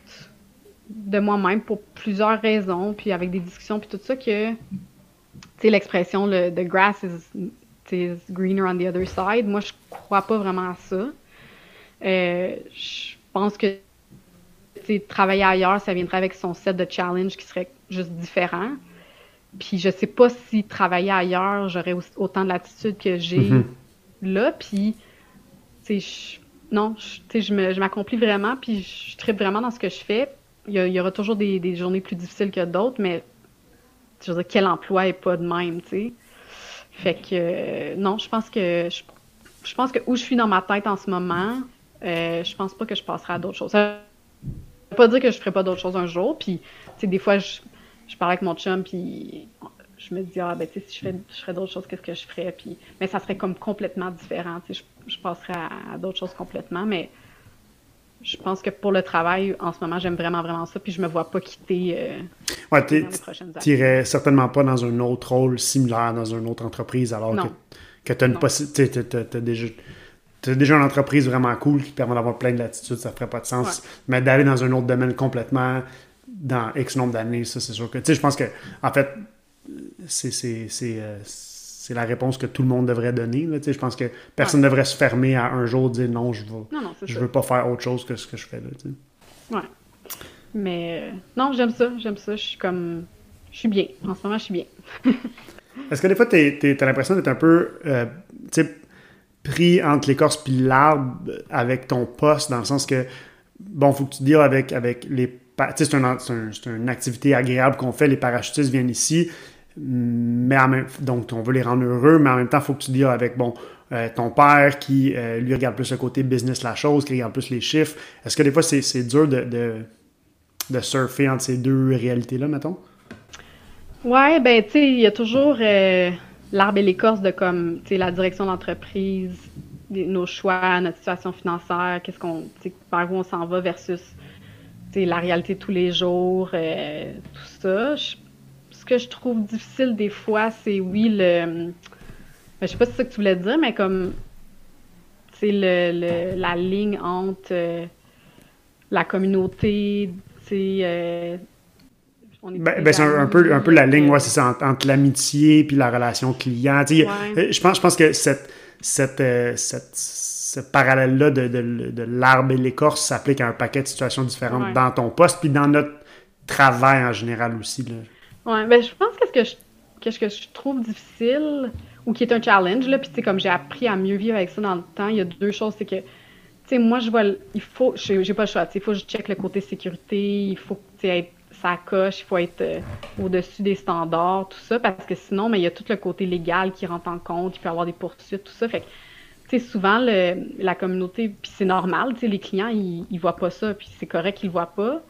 de moi-même pour plusieurs raisons, puis avec des discussions, puis tout ça, que, tu sais, l'expression, le the grass is, greener on the other side, moi, je crois pas vraiment à ça. Euh, je pense que, tu travailler ailleurs, ça viendrait avec son set de challenge qui serait juste différent. Puis je sais pas si travailler ailleurs, j'aurais autant de latitude que j'ai mm-hmm. là. Puis, tu sais, non, je m'accomplis vraiment, puis je tripe vraiment dans ce que je fais. Il y, aura toujours des, journées plus difficiles que d'autres, mais je veux dire, quel emploi est pas de même, tu sais? Fait que, euh, non, je pense que, je, pense que où je suis dans ma tête en ce moment, euh, je pense pas que je passerai à d'autres choses. Ça veut pas dire que je ferai pas d'autres choses un jour, puis, tu sais, des fois, je, je parle avec mon chum, puis je me dis, ah, ben, tu sais, si je, fais, je ferais d'autres choses, qu'est-ce que je ferais? Puis, mais ça serait comme complètement différent. Tu sais, je, je passerais à, d'autres choses complètement, mais je pense que pour le travail, en ce moment, j'aime vraiment, vraiment ça, puis je me vois pas quitter euh, ouais, les prochaines années. Tu n'irais certainement pas dans un autre rôle similaire dans une autre entreprise, alors que, que tu as une possibilité, tu as, déjà... Tu as déjà une entreprise vraiment cool qui permet d'avoir plein de latitude, ça ferait pas de sens. Mais d'aller dans un autre domaine complètement dans X nombre d'années, ça, c'est sûr que. Tu sais, je pense que, en fait, euh, c'est la réponse que tout le monde devrait donner. je pense que personne ne devrait se fermer à un jour dire non, je veux, je veux pas faire autre chose que ce que je fais. Là, ouais. Mais euh, non, j'aime ça, j'aime ça. Je suis comme. Je suis bien. En ce moment, je suis bien. (laughs) Est-ce que des fois, tu as l'impression d'être un peu euh, pris entre l'écorce puis l'arbre avec ton poste, dans le sens que, bon, faut que tu deals avec, avec les. C'est une activité agréable qu'on fait, les parachutistes viennent ici mais en même, donc on veut les rendre heureux, mais en même temps, il faut que tu dises avec bon euh, ton père qui euh, lui regarde plus le côté business la chose, qui regarde plus les chiffres. Est-ce que des fois c'est dur de, de, surfer entre ces deux réalités-là, mettons? Ouais, ben tu sais, il y a toujours euh, l'arbre et l'écorce de comme la direction d'entreprise, nos choix, notre situation financière, qu'est-ce qu'on par où on s'en va versus la réalité tous les jours, tout ça que je trouve difficile des fois, c'est oui, le. Ben, je sais pas si c'est ça que tu voulais dire, mais comme. C'est le, la ligne entre euh, la communauté, tu euh, ben, ben c'est un, peu, un peu la ligne, ouais, c'est ça, entre, l'amitié puis la relation client. Euh, je, pense, je pense que cette, cette, cette ce parallèle-là de, de, de l'arbre et l'écorce s'applique à un paquet de situations différentes dans ton poste, puis dans notre travail en général aussi. Là. Ouais, ben je pense que ce que je, ce que je trouve difficile ou qui est un challenge, là, puis comme j'ai appris à mieux vivre avec ça dans le temps, il y a deux choses, c'est que, tu sais, moi, je vois, il faut, j'ai pas le choix, il faut que je check le côté sécurité, il faut, être ça coche, il faut être euh, au-dessus des standards, tout ça, parce que sinon, il y a tout le côté légal qui rentre en compte, il peut y avoir des poursuites, tout ça, fait que, souvent, le, la communauté, puis c'est normal, les clients, ils, voient pas ça, puis c'est correct qu'ils voient pas,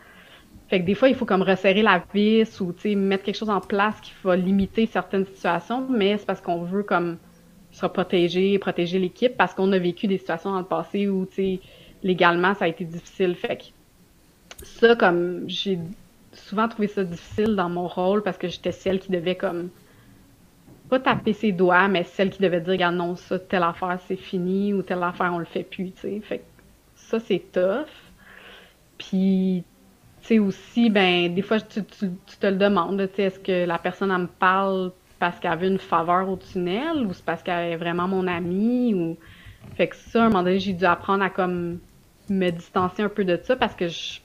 fait que des fois, il faut comme resserrer la vis ou mettre quelque chose en place qui va limiter certaines situations, mais c'est parce qu'on veut comme se protéger, protéger l'équipe, parce qu'on a vécu des situations dans le passé où légalement ça a été difficile. Fait que ça, comme j'ai souvent trouvé ça difficile dans mon rôle parce que j'étais celle qui devait comme pas taper ses doigts, mais celle qui devait dire non, ça, telle affaire c'est fini ou telle affaire on le fait plus, tu sais. Fait que ça c'est tough. Puis sais, aussi, ben, des fois, tu, te le demandes, est-ce que la personne, me parle parce qu'elle veut une faveur au tunnel ou c'est parce qu'elle est vraiment mon amie ou... Fait que ça, à un moment donné, j'ai dû apprendre à, comme, me distancer un peu de ça parce que je...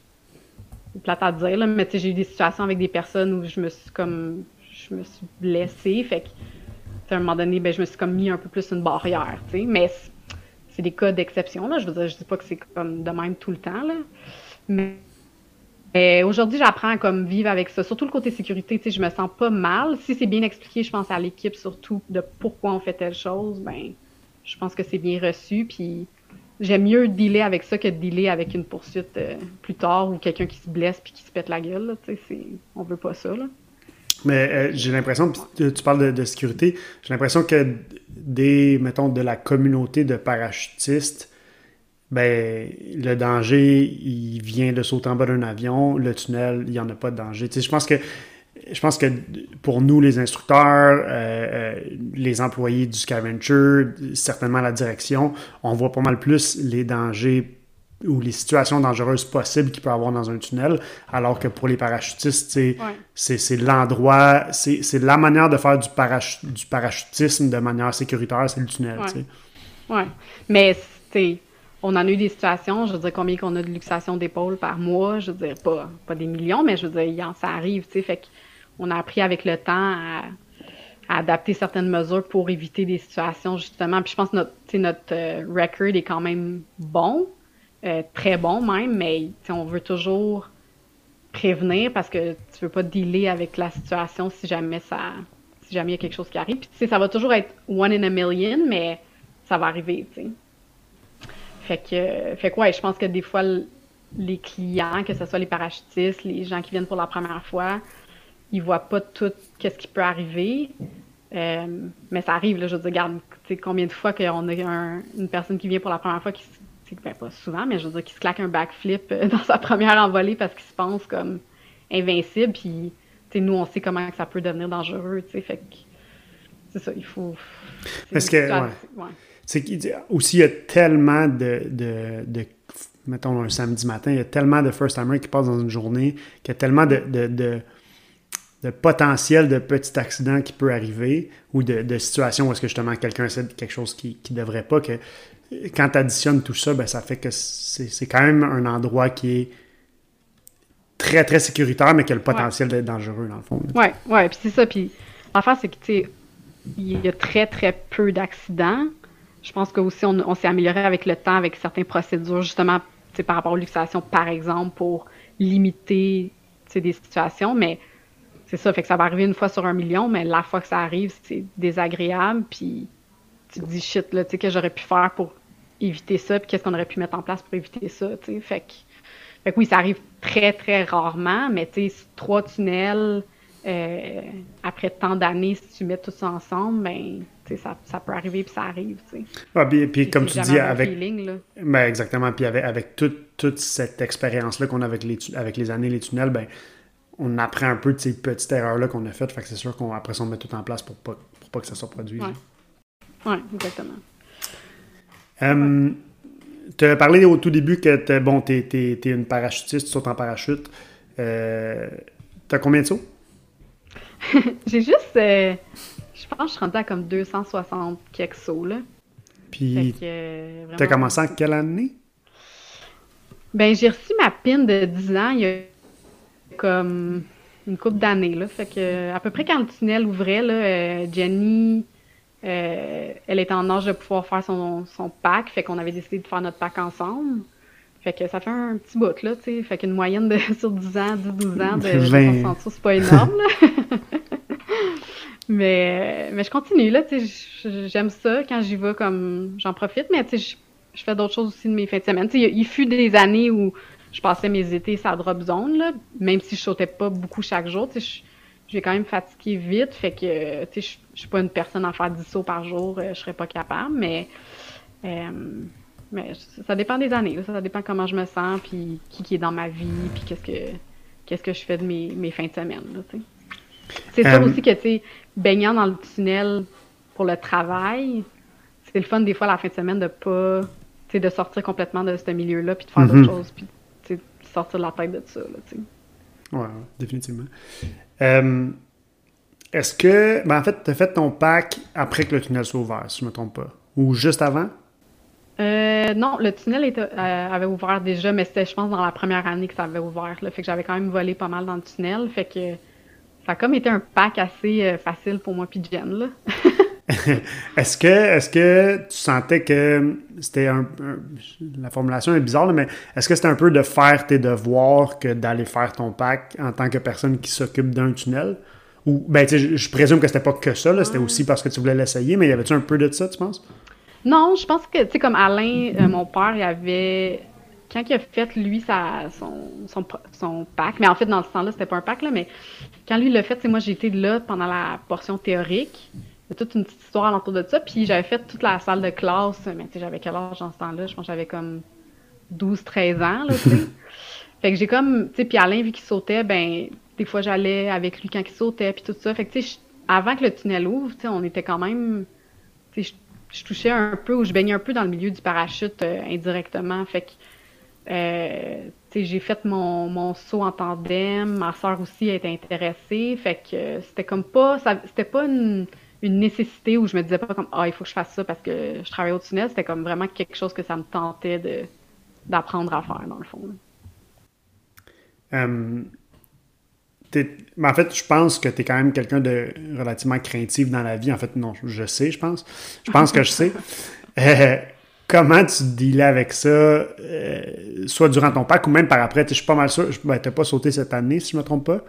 C'est plate à dire, là, mais tu sais, j'ai eu des situations avec des personnes où je me suis, comme, je me suis blessée, fait que, à un moment donné, ben, je me suis, comme, mis un peu plus une barrière, tu sais, mais c'est des cas d'exception, là, je veux dire, je dis pas que c'est comme de même tout le temps, là, aujourd'hui, j'apprends à comme vivre avec ça. Surtout le côté sécurité, tu sais, je me sens pas mal. Si c'est bien expliqué, je pense à l'équipe surtout de pourquoi on fait telle chose, ben, je pense que c'est bien reçu. Puis j'aime mieux dealer avec ça que de dealer avec une poursuite euh, plus tard ou quelqu'un qui se blesse puis qui se pète la gueule. Tu sais, on veut pas ça. Là. Mais euh, j'ai l'impression, tu parles de sécurité, j'ai l'impression que des, mettons, de la communauté de parachutistes, ben le danger, il vient de sauter en bas d'un avion. Le tunnel, il n'y en a pas de danger. Tu sais, je pense que je pense que pour nous, les instructeurs, les employés du scavenger, certainement la direction, on voit pas mal plus les dangers ou les situations dangereuses possibles qu'il peut y avoir dans un tunnel, alors que pour les parachutistes, c'est l'endroit, c'est la manière de faire du, du parachutisme de manière sécuritaire, c'est le tunnel. Oui, ouais. mais on en a eu des situations, je veux dire, combien qu'on a de luxation d'épaule par mois, je veux dire, pas, pas des millions, mais je veux dire, ça arrive, tu sais, fait qu'on a appris avec le temps à, adapter certaines mesures pour éviter des situations, justement. Puis je pense que notre, notre euh, record est quand même bon, euh, très bon même, mais on veut toujours prévenir parce que tu veux pas dealer avec la situation si jamais ça si jamais il y a quelque chose qui arrive. Puis ça va toujours être one in a million, mais ça va arriver, tu sais. Fait que fait quoi, je pense que des fois les clients, que ce soit les parachutistes, les gens qui viennent pour la première fois, ils voient pas tout qu'est-ce qui peut arriver. Euh, mais ça arrive, là, je veux dire, regarde, combien de fois qu'on a une personne qui vient pour la première fois qui ben, pas souvent, mais je veux dire qu'il se claque un backflip euh, (laughs) dans sa première envolée parce qu'il se pense comme invincible, puis nous, on sait comment ça peut devenir dangereux, tu sais, fait que c'est ça, il faut... Parce que, ouais. C'est aussi, il y a tellement de, de, de, mettons, un samedi matin, il y a tellement de first-timers qui passent dans une journée, qu'il y a tellement de, de, de potentiel de petits accidents qui peut arriver ou de, situations où est-ce que justement quelqu'un essaie quelque chose qui ne devrait pas, que quand tu additionnes tout ça, ben, ça fait que c'est quand même un endroit qui est très, très sécuritaire, mais qui a le potentiel d'être dangereux, dans le fond. Oui, ouais, puis c'est ça. Puis l'affaire, c'est que, tu sais, il y a très, très peu d'accidents. Je pense qu'aussi, on, on s'est amélioré avec le temps, avec certaines procédures, justement, par rapport aux luxations, par exemple, pour limiter des situations. Mais c'est ça, fait que ça va arriver une fois sur un million, mais la fois que ça arrive, c'est désagréable. Puis tu te dis shit, là, tu sais, que j'aurais pu faire pour éviter ça, puis qu'est-ce qu'on aurait pu mettre en place pour éviter ça, tu sais. Fait que, fait que oui, ça arrive très, très rarement, mais tu sais, trois tunnels, euh, après tant d'années, si tu mets tout ça ensemble, ben, ça, ça, peut arriver, puis ça arrive. Ah, puis, puis comme tu dis, avec... Feeling. Ben, exactement, puis avec, avec toute, toute cette expérience-là qu'on a avec les, avec les années, les tunnels, ben, on apprend un peu de ces petites erreurs-là qu'on a faites, fait que c'est sûr qu'après ça, on met tout en place pour pas, pour pas que ça se reproduise. Oui, exactement. Euh, tu as parlé au tout début que tu bon, es, es, une parachutiste, tu sautes en parachute. Euh, tu as combien de sauts? (laughs) J'ai juste. Euh, je pense que je suis rendue à comme 260 quelques sauts. Là. Puis. tu as commencé en quelle année? Ben, j'ai reçu ma pin de 10 ans il y a comme une couple d'années. Là. Fait que, à peu près quand le tunnel ouvrait, là, Jenny euh, elle était en âge de pouvoir faire son, son pack, fait qu'on avait décidé de faire notre pack ensemble. Fait que ça fait un petit bout, là, tu sais. Fait qu'une moyenne de (laughs) sur 10 ans, 10-12 ans de 20... c'est pas énorme, là. (laughs) mais, mais je continue, là, tu sais. J'aime ça quand j'y vais, comme j'en profite, mais tu sais, je fais d'autres choses aussi de mes fins de semaine. Tu sais, il fut des années où je passais mes étés la drop zone, là, même si je sautais pas beaucoup chaque jour, tu sais je vais quand même fatiguer vite, fait que, tu sais, je suis pas une personne à faire 10 sauts par jour, euh, je serais pas capable, mais, euh, mais ça dépend des années, ça dépend comment je me sens, puis qui, qui est dans ma vie, puis qu'est-ce que qu'est-ce que je fais de mes, mes fins de semaine, tu sais. C'est sûr euh, aussi que, tu sais, baignant dans le tunnel pour le travail, c'est le fun des fois la fin de semaine de pas, tu sais, de sortir complètement de ce milieu-là, puis de faire d'autres mm-hmm. choses, puis, sortir de la tête de ça, tu sais. Ouais, définitivement. Euh, est-ce que. Ben en fait, tu as fait ton pack après que le tunnel soit ouvert, si je ne me trompe pas. Ou juste avant? Euh, non, le tunnel était, euh, avait ouvert déjà, mais c'était, je pense, dans la première année que ça avait ouvert. Là, fait que j'avais quand même volé pas mal dans le tunnel. Fait que ça a comme été un pack assez facile pour moi puis Jen. Là. (laughs) est-ce que est-ce que tu sentais que c'était un, la formulation est bizarre mais est-ce que c'était un peu de faire tes devoirs que d'aller faire ton pack en tant que personne qui s'occupe d'un tunnel? Ou ben je, je présume que c'était pas que ça c'était aussi parce que tu voulais l'essayer mais y avait-tu un peu de ça tu penses? Non, je pense que tu sais comme Alain euh, mon père il avait quand il a fait lui sa, son, son, pack, mais en fait dans ce temps-là c'était pas un pack là, mais quand lui l'a fait, moi j'ai été là pendant la portion théorique toute une petite histoire alentour de ça. Puis j'avais fait toute la salle de classe, mais tu sais, j'avais quel âge dans ce temps-là? Je pense que j'avais comme 12-13 ans, là, tu sais. (laughs) fait que j'ai comme, tu sais, puis Alain, vu qu'il sautait, ben, des fois, j'allais avec lui quand il sautait, puis tout ça. Fait que, tu sais, avant que le tunnel ouvre, tu sais, on était quand même. Tu sais, je touchais un peu ou je baignais un peu dans le milieu du parachute euh, indirectement. Fait que euh, j'ai fait mon, mon saut en tandem. Ma soeur aussi a été intéressée. Fait que c'était comme pas. C'était pas une, nécessité où je me disais pas comme Ah, il faut que je fasse ça parce que je travaille au tunnel. C'était comme vraiment quelque chose que ça me tentait de d'apprendre à faire, dans le fond. en fait, je pense que tu es quand même quelqu'un de relativement craintif dans la vie. En fait, non, je sais, je pense. Je pense que je sais. (laughs) Euh, comment tu dealais avec ça, euh, soit durant ton pack ou même par après? Je suis pas mal sûr. Ben, tu n'as pas sauté cette année, si je me trompe pas?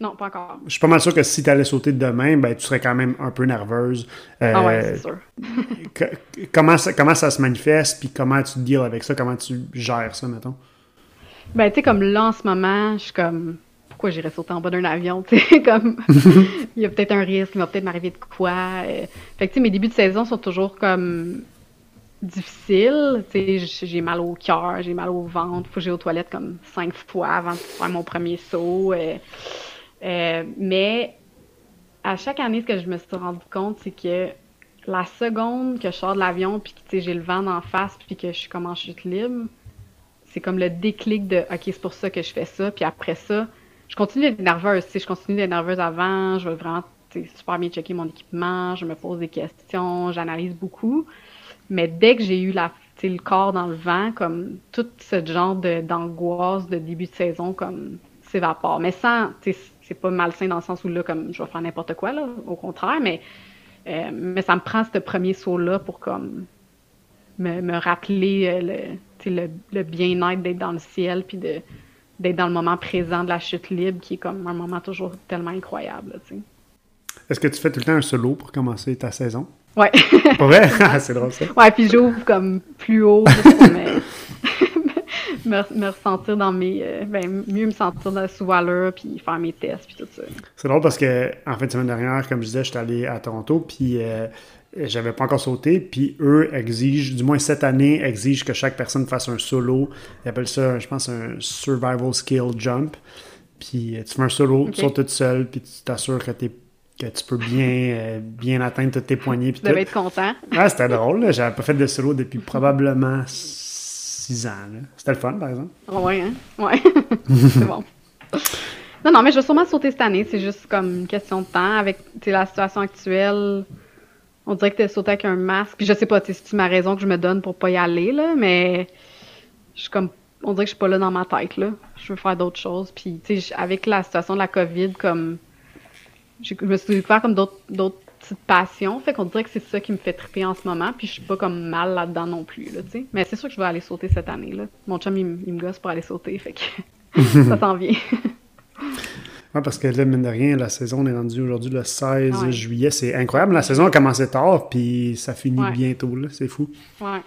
Non, pas encore. Je suis pas mal sûr que si tu allais sauter demain, ben, tu serais quand même un peu nerveuse. Euh, ah ouais, c'est sûr. (laughs) comment, ça, comment ça se manifeste, puis comment tu deals avec ça, comment tu gères ça, mettons? Ben, tu sais, comme là, en ce moment, je suis comme pourquoi j'irais sauter en bas d'un avion, (laughs) tu sais, comme, (laughs) il y a peut-être un risque, il va peut-être m'arriver de quoi. Euh. Fait que, tu sais, mes débuts de saison sont toujours comme sais, j'ai mal au cœur, j'ai mal au ventre, faut que j'aille aux toilettes comme cinq fois avant de faire mon premier saut. Euh. Euh, mais à chaque année, ce que je me suis rendu compte, c'est que la seconde que je sors de l'avion, puis que j'ai le vent en face, puis que je suis comme en chute libre, c'est comme le déclic de OK, c'est pour ça que je fais ça. Puis après ça, je continue d'être nerveuse. Je continue d'être nerveuse avant. Je veux vraiment super bien checker mon équipement. Je me pose des questions. J'analyse beaucoup. Mais dès que j'ai eu la, le corps dans le vent, comme tout ce genre d'angoisse de, début de saison, comme s'évapore. Mais sans, c'est pas malsain dans le sens où là, comme je vais faire n'importe quoi, là, au contraire, mais, euh, mais ça me prend ce premier saut-là pour comme me, rappeler euh, le, le, le bien-être d'être dans le ciel, puis de, d'être dans le moment présent de la chute libre, qui est comme un moment toujours tellement incroyable. Est-ce que tu fais tout le temps un solo pour commencer ta saison? Ouais. Pas vrai? (laughs) Ah, c'est drôle ça. Ouais, puis j'ouvre comme plus haut pour (laughs) me, ressentir dans mes. Euh, ben, mieux me sentir dans, sous valeur, puis faire mes tests, puis tout ça. C'est drôle parce que, en fin de semaine dernière, comme je disais, j'étais allé à Toronto, puis euh, j'avais pas encore sauté, puis eux exigent, du moins cette année, exigent que chaque personne fasse un solo. Ils appellent ça, je pense, un survival skill jump. Puis euh, tu fais un solo, tu sautes toute seule, puis tu t'assures que, que tu peux bien, euh, bien atteindre tes poignets. tu devais être content. Ah, c'était drôle. J'avais pas fait de solo depuis probablement six ans. C'était le fun, par exemple. Oh, ouais, hein? Ouais. (laughs) c'est bon. Non, non, mais je vais sûrement sauter cette année. C'est juste comme une question de temps. Avec la situation actuelle, on dirait que t'es sauté avec un masque. Je sais pas si c'est ma raison que je me donne pour pas y aller, là, mais je suis comme. On dirait que je suis pas là dans ma tête, là. Je veux faire d'autres choses. Puis, tu sais, avec la situation de la COVID, comme. Je me suis découvert comme d'autres petites passions. Fait qu'on dirait que c'est ça qui me fait triper en ce moment. Puis je suis pas comme mal là-dedans non plus, là, tu sais. Mais c'est sûr que je vais aller sauter cette année, là. Mon chum, il, il me gosse pour aller sauter. Fait que (laughs) ça s'en vient. Oui, parce que là, mine de rien, la saison est rendue aujourd'hui le 16 juillet. C'est incroyable. La saison a commencé tard, puis ça finit bientôt. Là. C'est fou. Ouais.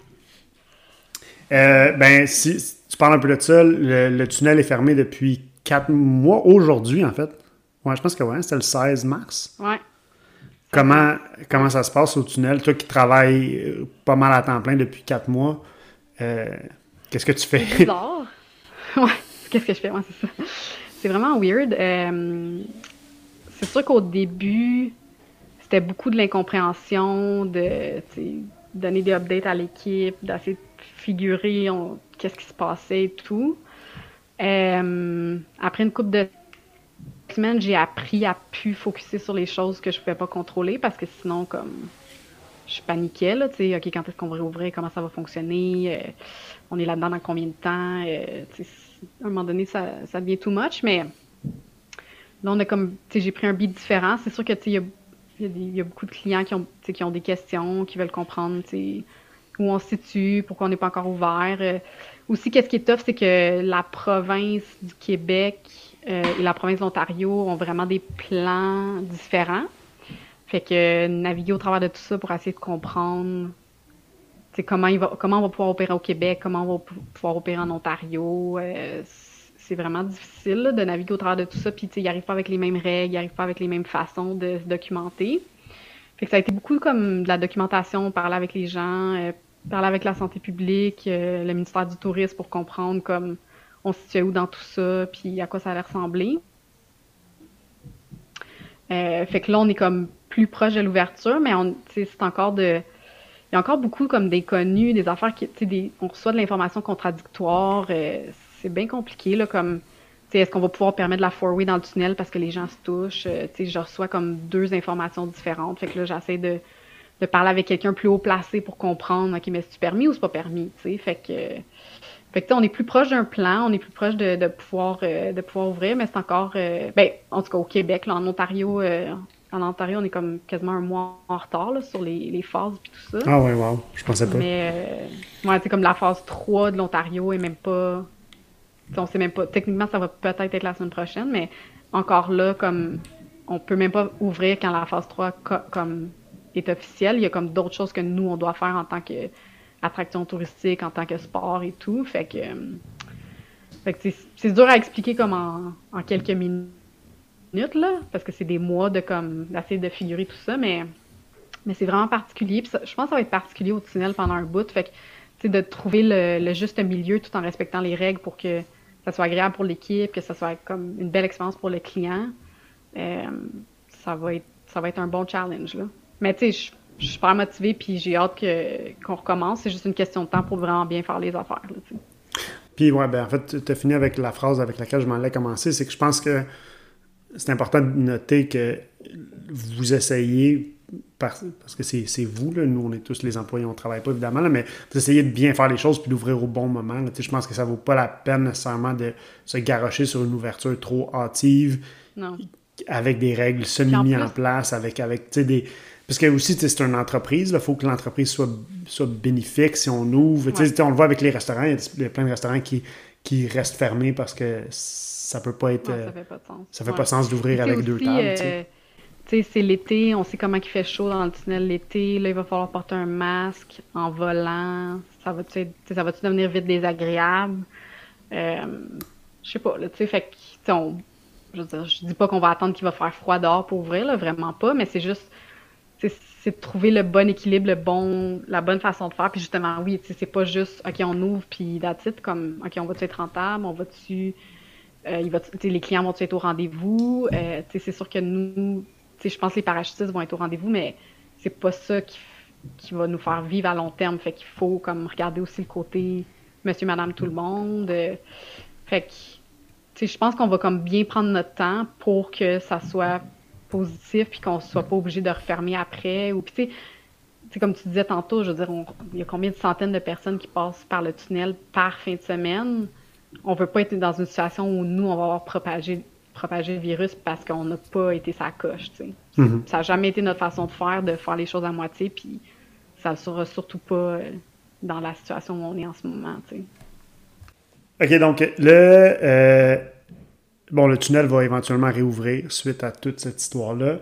Euh, ben, si, tu parles un peu de ça, le, tunnel est fermé depuis quatre mois aujourd'hui, en fait. Ouais, je pense que ouais, c'était le 16 mars. Ouais. Comment, comment ça se passe au tunnel? Toi qui travailles euh, pas mal à temps plein depuis quatre mois, euh, qu'est-ce que tu fais? C'est bizarre. (laughs) (laughs) Ouais, qu'est-ce que je fais? Ouais, c'est ça c'est vraiment weird. Euh, c'est sûr qu'au début, c'était beaucoup de l'incompréhension, de donner des updates à l'équipe, d'essayer de figurer qu'est-ce qui se passait et tout. Euh, après une couple de semaines, j'ai appris à plus focuser sur les choses que je pouvais pas contrôler parce que sinon, comme je paniquais, là, tu sais, OK, quand est-ce qu'on va réouvrir, comment ça va fonctionner, euh, on est là-dedans dans combien de temps, à un moment donné, ça, devient too much, mais là, on a comme, tu sais, j'ai pris un beat différent. C'est sûr que, tu sais, il y, a, beaucoup de clients qui ont, qui ont des questions, qui veulent comprendre, où on se situe, pourquoi on n'est pas encore ouvert. Euh, aussi, qu'est-ce qui est tough, c'est que la province du Québec euh, et la province d'Ontario ont vraiment des plans différents. Fait que naviguer au travers de tout ça pour essayer de comprendre comment, il va, comment on va pouvoir opérer au Québec, comment on va pouvoir opérer en Ontario. Euh, c'est vraiment difficile de naviguer au travers de tout ça. Puis, il arrive pas avec les mêmes règles, il arrive pas avec les mêmes façons de se documenter. Fait que ça a été beaucoup comme de la documentation, parler avec les gens, euh, parler avec la santé publique, le ministère du Tourisme pour comprendre comme on se situait où dans tout ça, puis à quoi ça allait ressembler. fait que là, on est comme plus proche de l'ouverture, mais c'est encore de. Il y a encore beaucoup comme des connus, des affaires qui, on reçoit de l'information contradictoire. c'est bien compliqué, là, comme est-ce qu'on va pouvoir permettre de la four-way dans le tunnel parce que les gens se touchent? Euh, je reçois comme deux informations différentes. Fait que là, j'essaie de, de, parler avec quelqu'un plus haut placé pour comprendre, OK, mais c'est-tu permis ou c'est pas permis? Fait que, fait que on est plus proche d'un plan, on est plus proche de, de pouvoir, euh, de pouvoir ouvrir, mais c'est encore, euh, ben, en tout cas au Québec, là, en Ontario, en Ontario, on est comme quasiment un mois en retard là, sur les, les phases et tout ça. Ah ouais, wow, je pensais pas. Mais, ouais, c'est comme la phase 3 de l'Ontario est même pas on sait même pas. Techniquement, ça va peut-être être la semaine prochaine, mais encore là, comme on peut même pas ouvrir quand la phase 3 comme est officielle. Il y a comme d'autres choses que nous, on doit faire en tant qu'attraction touristique, en tant que sport et tout. Fait que, c'est dur à expliquer comme en, quelques minutes, là, parce que c'est des mois de comme d'essayer de figurer tout ça, mais, mais c'est vraiment particulier. je pense que ça va être particulier au tunnel pendant un bout. Fait que, de trouver le, juste milieu tout en respectant les règles pour que ça soit agréable pour l'équipe, que ça soit comme une belle expérience pour le client, euh, ça va être ça va être un bon challenge là. Mais tu sais, je suis super motivée puis j'ai hâte qu'on recommence. C'est juste une question de temps pour vraiment bien faire les affaires. Là, puis ouais, ben en fait, tu as fini avec la phrase avec laquelle je m'en allais commencer, c'est que je pense que c'est important de noter que vous essayez parce, que c'est vous, là, nous on est tous les employés, on ne travaille pas évidemment, mais vous essayez de bien faire les choses puis d'ouvrir au bon moment. je pense que ça ne vaut pas la peine nécessairement de se garocher sur une ouverture trop hâtive, avec des règles semi-mises en place, avec, avec des... Parce que aussi, c'est une entreprise, il faut que l'entreprise soit, soit bénéfique si on ouvre. On le voit avec les restaurants, il y a plein de restaurants qui, qui restent fermés parce que ça peut pas être... ça fait pas de sens. Ça fait pas sens d'ouvrir avec deux tables. Euh, c'est l'été, on sait comment il fait chaud dans le tunnel l'été. Là, il va falloir porter un masque en volant. Ça va-tu ça va devenir vite désagréable? Euh, je sais pas, là, tu sais, fait que, on, je veux dire, je dis pas qu'on va attendre qu'il va faire froid dehors pour ouvrir, là, vraiment pas, mais c'est juste, c'est de trouver le bon équilibre, le bon, la bonne façon de faire. Puis justement, oui, c'est pas juste, OK, on ouvre, puis that's comme, OK, on va-tu être rentable, on va-tu, euh, va les clients vont-tu être au rendez-vous? Euh, c'est sûr que nous, je pense que les parachutistes vont être au rendez-vous, mais c'est pas ça qui, va nous faire vivre à long terme. Fait qu'il faut comme regarder aussi le côté monsieur, madame, tout le monde. Euh, fait que, je pense qu'on va comme bien prendre notre temps pour que ça soit positif puis qu'on soit pas obligé de refermer après. Ou, puis, tu comme tu disais tantôt, je veux dire, il y a combien de centaines de personnes qui passent par le tunnel par fin de semaine? On veut pas être dans une situation où nous, on va avoir propagé propager le virus parce qu'on n'a pas été sa coche. Mm-hmm. Ça n'a jamais été notre façon de faire, de faire les choses à moitié, puis ça ne sera surtout pas euh, dans la situation où on est en ce moment. OK, donc le, euh, bon, le tunnel va éventuellement réouvrir suite à toute cette histoire-là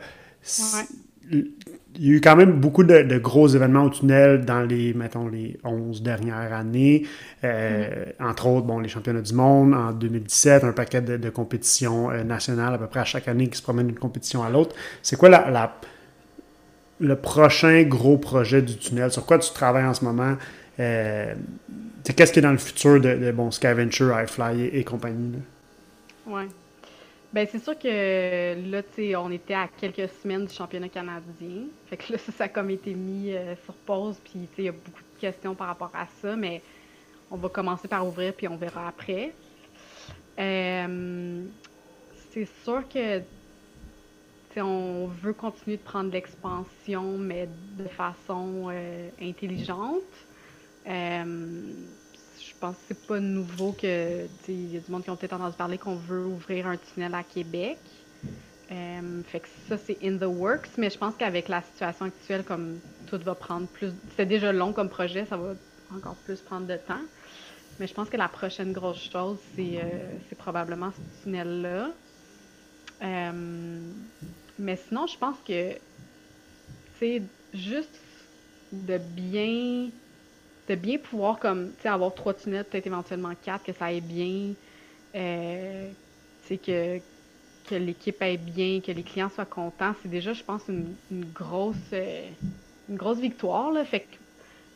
il y a eu quand même beaucoup de, gros événements au tunnel dans les, mettons, les 11 dernières années. Euh, mm. Entre autres, bon, les championnats du monde en 2017, un paquet de, compétitions euh, nationales à peu près à chaque année qui se promènent d'une compétition à l'autre. C'est quoi la, le prochain gros projet du tunnel? Sur quoi tu travailles en ce moment? Euh, Qu'est-ce qui est dans le futur de, de bon, Skyventure, iFly et, compagnie? Oui. Ben c'est sûr que là, tu sais, on était à quelques semaines du championnat canadien. Fait que là, ça, ça a comme été mis euh, sur pause, puis tu sais, il y a beaucoup de questions par rapport à ça, mais on va commencer par ouvrir, puis on verra après. Euh, c'est sûr que on veut continuer de prendre l'expansion, mais de façon euh, intelligente pense que c'est pas nouveau que il y a du monde qui ont peut-être entendu parler qu'on veut ouvrir un tunnel à Québec. Euh, fait que ça, c'est in the works, mais je pense qu'avec la situation actuelle, comme tout va prendre plus. C'est déjà long comme projet, ça va encore plus prendre de temps. Mais je pense que la prochaine grosse chose, c'est euh, probablement ce tunnel-là. Euh, mais sinon, je pense que c'est juste de bien de bien pouvoir comme avoir trois tunnels peut-être éventuellement quatre que ça aille bien euh, que que l'équipe aille bien que les clients soient contents c'est déjà je pense une, grosse euh, une grosse victoire là fait que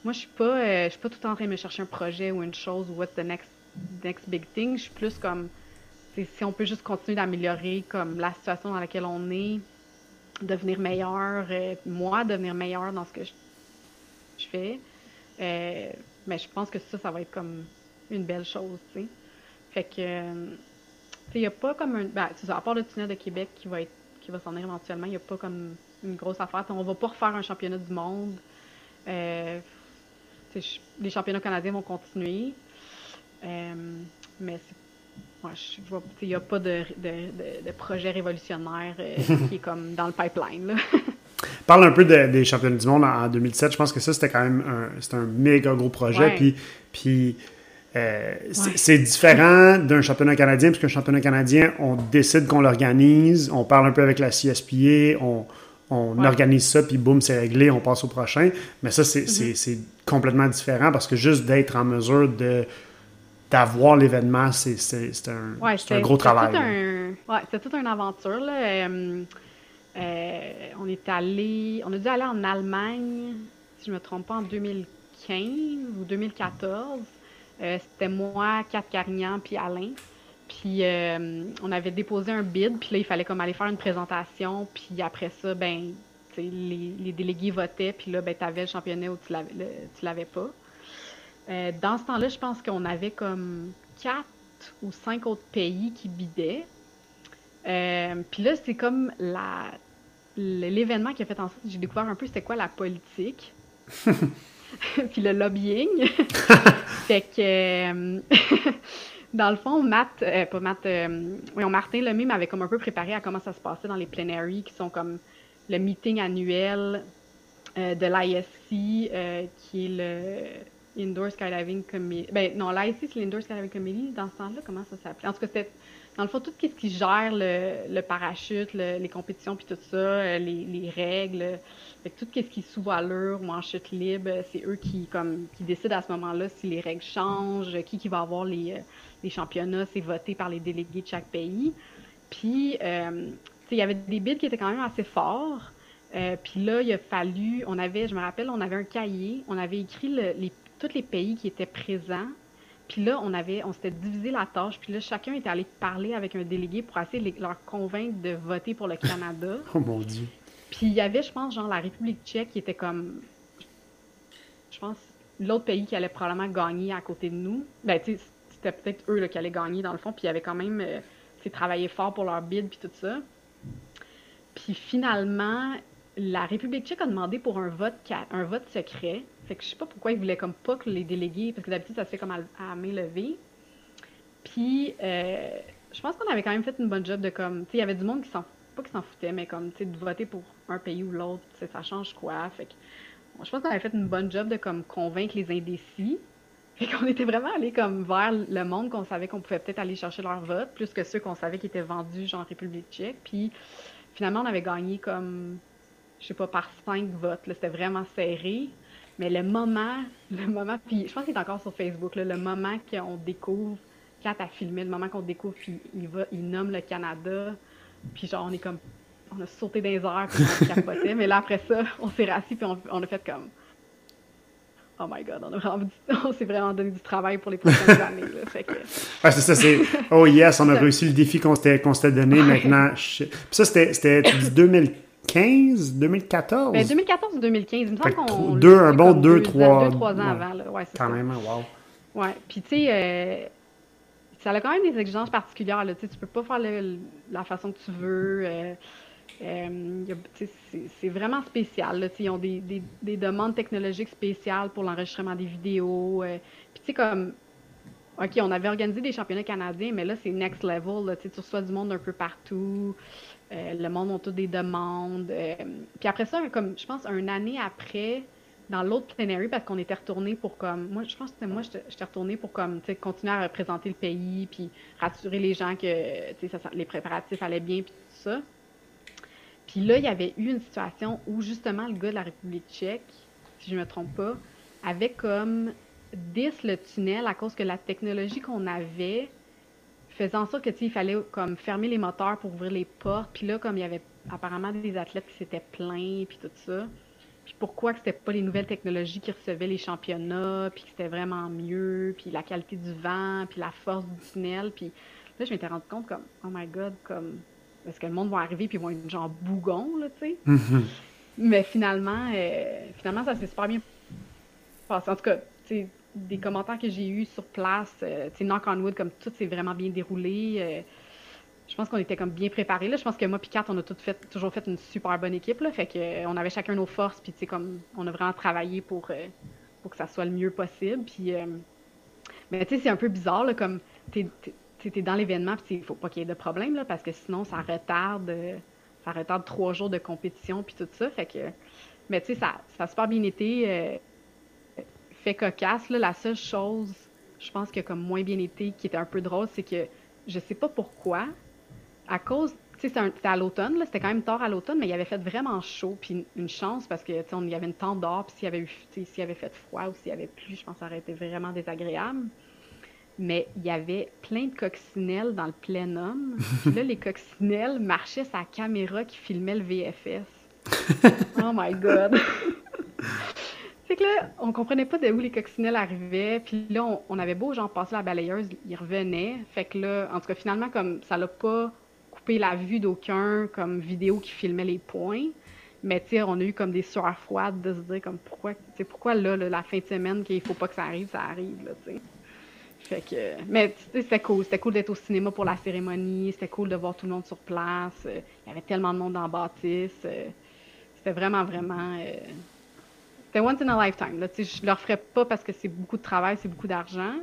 moi je suis pas euh, je suis pas tout le temps en train de me chercher un projet ou une chose ou what's the next next big thing je suis plus comme si on peut juste continuer d'améliorer comme la situation dans laquelle on est devenir meilleur, moi devenir meilleur dans ce que je, fais. Euh, mais je pense que ça, ça va être comme une belle chose, tu sais. Fait que, il n'y a pas comme un. Ben, c'est ça, à part le tunnel de Québec qui va être qui va s'en venir éventuellement, il n'y a pas comme une grosse affaire. On va pas refaire un championnat du monde. Euh, les championnats canadiens vont continuer. Euh, mais il n'y a pas de, de, projet révolutionnaire euh, (laughs) qui est comme dans le pipeline. (laughs) Parle un peu des championnats du monde en, 2017. Je pense que ça, c'était quand même un, un méga gros projet. Puis, puis c'est différent d'un championnat canadien, parce qu'un championnat canadien, on décide qu'on l'organise, on parle un peu avec la CSPA, on, on organise ça, puis boum, c'est réglé, on passe au prochain. Mais ça, mm-hmm. c'est complètement différent parce que juste d'être en mesure de d'avoir l'événement, c'est un, un, gros travail. Ouais, c'était toute une aventure. Là. Euh, euh, on est allé, on a dû aller en Allemagne, si je ne me trompe pas, en 2015 ou 2014. Euh, c'était moi, Kat Carignan, puis Alain. Puis euh, on avait déposé un bid, puis là, il fallait comme aller faire une présentation, puis après ça, ben, les, les, délégués votaient, puis là, ben, tu avais le championnat ou tu tu l'avais pas. Dans ce temps-là, je pense qu'on avait comme quatre ou cinq autres pays qui bidaient. Puis là, c'est comme la, l'événement qui a fait en sorte que j'ai découvert un peu c'était quoi la politique. (laughs) puis le lobbying. (laughs) fait que (laughs) dans le fond, Matt, euh, pas Matt, euh, Martin Lemay m'avait comme un peu préparé à comment ça se passait dans les plenaries, qui sont comme le meeting annuel euh, de l'ISC, qui est le Indoor Skydiving Committee. Ben non, l'ISC, c'est l'Indoor Skydiving Committee. Dans ce temps-là, comment ça s'appelait? En tout cas, c'était, dans le fond, tout ce qui gère le, parachute, les compétitions, puis tout ça, les, règles. Tout ce qui est sous valeur ou en chute libre, c'est eux qui, décident à ce moment-là si les règles changent, qui, va avoir les les championnats, c'est voté par les délégués de chaque pays. Puis, euh, il y avait des bids qui étaient quand même assez forts. Euh, puis là, il a fallu, on avait, je me rappelle, on avait un cahier, on avait écrit tous les pays qui étaient présents. Puis là, on avait, on s'était divisé la tâche. Puis là, chacun était allé parler avec un délégué pour essayer de leur convaincre de voter pour le (laughs) Canada. oh mon Dieu. Puis il y avait, je pense, genre la République tchèque qui était comme, je pense, l'autre pays qui allait probablement gagner à côté de nous. Ben, tu sais, c'était peut-être eux là, qui allaient gagner dans le fond, puis ils avaient quand même euh, travaillé fort pour leur bid puis tout ça. Puis finalement, la République tchèque a demandé pour un vote un vote secret. Fait que je sais pas pourquoi ils voulaient comme pas que les délégués, parce que d'habitude ça se fait comme à, main levée. Puis euh, je pense qu'on avait quand même fait une bonne job de comme, tu sais, il y avait du monde qui s'en pas qui s'en foutait, mais comme, tu sais, de voter pour un pays ou l'autre, ça change quoi. Fait que je pense qu'on avait fait une bonne job de comme convaincre les indécis. Fait qu'on était vraiment allé comme vers le monde qu'on savait qu'on pouvait peut-être aller chercher leur vote, plus que ceux qu'on savait qui étaient vendus, genre République tchèque. Puis finalement, on avait gagné comme, je sais pas, par cinq votes. C'était vraiment serré. Mais le moment, le moment, puis je pense qu'il est encore sur Facebook, le moment qu'on découvre, quand a filmé, le moment qu'on découvre, puis il va, il nomme le Canada, puis genre on est comme, on a sauté des heures, puis on capotait, mais là après ça, on s'est rassis, puis on a fait comme, oh my god, on, s'est vraiment donné du travail pour les prochaines années. Là, fait que... (laughs) c'est ça, c'est oh yes, on a réussi le défi qu'on s'était donné maintenant. Puis ça, c'était 2015, 2014 ben, 2014 ou 2015, il me semble qu'on. Deux, un bon 2, 3 deux, trois ans avant. Là. Ouais, quand même, wow. Ouais, puis tu sais, euh, ça a quand même des exigences particulières. Là. Tu peux pas faire la façon que tu veux. Euh, euh, c'est vraiment spécial. Là, ils ont des, des, des, demandes technologiques spéciales pour l'enregistrement des vidéos. Puis tu sais, comme, OK, on avait organisé des championnats canadiens, mais là, c'est next level. Là, tu reçois du monde un peu partout. Euh, le monde a toutes des demandes. Euh, puis après ça, comme je pense, une année après, dans l'autre plenary, parce qu'on était retourné pour comme. Moi, je pense que c'était moi, j'étais retourné pour comme, continuer à représenter le pays, puis rassurer les gens que, les préparatifs allaient bien, puis tout ça. Puis là, il y avait eu une situation où justement le gars de la République tchèque, si je ne me trompe pas, avait comme 10 le tunnel à cause que la technologie qu'on avait faisait en sorte que il fallait comme fermer les moteurs pour ouvrir les portes. Puis là, comme il y avait apparemment des athlètes qui s'étaient plaints, puis tout ça. Puis pourquoi que c'était pas les nouvelles technologies qui recevaient les championnats, puis que c'était vraiment mieux, puis la qualité du vent, puis la force du tunnel. Puis là, je m'étais rendu compte comme, oh my god, comme parce que le monde va arriver puis ils vont être genre bougon, là, tu sais? (laughs) Mais finalement, euh, finalement, ça s'est super bien passé. En tout cas, tu sais, des commentaires que j'ai eus sur place, euh, tu sais, knock on wood, comme tout s'est vraiment bien déroulé. euh, je pense qu'on était comme bien préparés. Là. Je pense que moi et Kat, on a tout fait, toujours fait une super bonne équipe. Là. Fait que, euh, on avait chacun nos forces. Puis, tu comme, on a vraiment travaillé pour, euh, pour que ça soit le mieux possible. Puis, mais tu sais, c'est un peu bizarre. Là, comme, t'es- t'es dans l'événement. Puis, il faut pas qu'il y ait de problème. Là, parce que sinon, ça retarde, ça retarde trois jours de compétition. Puis, tout ça. Fait que, mais tu sais, ça, ça a super bien été. Fait cocasse. Là, la seule chose, je pense que comme moins bien été, qui était un peu drôle, c'est que je sais pas pourquoi, à cause, tu sais, c'était à l'automne, là, c'était quand même tard à l'automne, mais il avait fait vraiment chaud, puis une, chance parce que, tu sais, on- il y avait une tente dehors, puis s'il y avait eu, tu sais, s'il y avait fait froid ou s'il y avait plu, je pense que ça aurait été vraiment désagréable. Mais il y avait plein de coccinelles dans le plénum. (laughs) Puis là, les coccinelles marchaient sa caméra qui filmait le VFS. (laughs) Oh my god! (laughs) Fait que là, on comprenait pas de où les coccinelles arrivaient. Puis là, on, avait beau, genre, passer la balayeuse, ils revenaient. Fait que là, en tout cas, finalement, comme ça l'a pas coupé la vue d'aucun comme vidéo qui filmait les points. Mais tu on a eu comme des sueurs froides de se dire comme pourquoi, pourquoi là, la fin de semaine, qu'il faut pas que ça arrive, ça arrive, là, tu sais. Fait que, mais c'était cool. C'était cool d'être au cinéma pour la cérémonie. C'était cool de voir tout le monde sur place. Euh, Il y avait tellement de monde dans la bâtisse. Euh, C'était vraiment, vraiment. euh, C'était once in a lifetime. Là. Tu Je le referais pas parce que c'est beaucoup de travail, c'est beaucoup d'argent.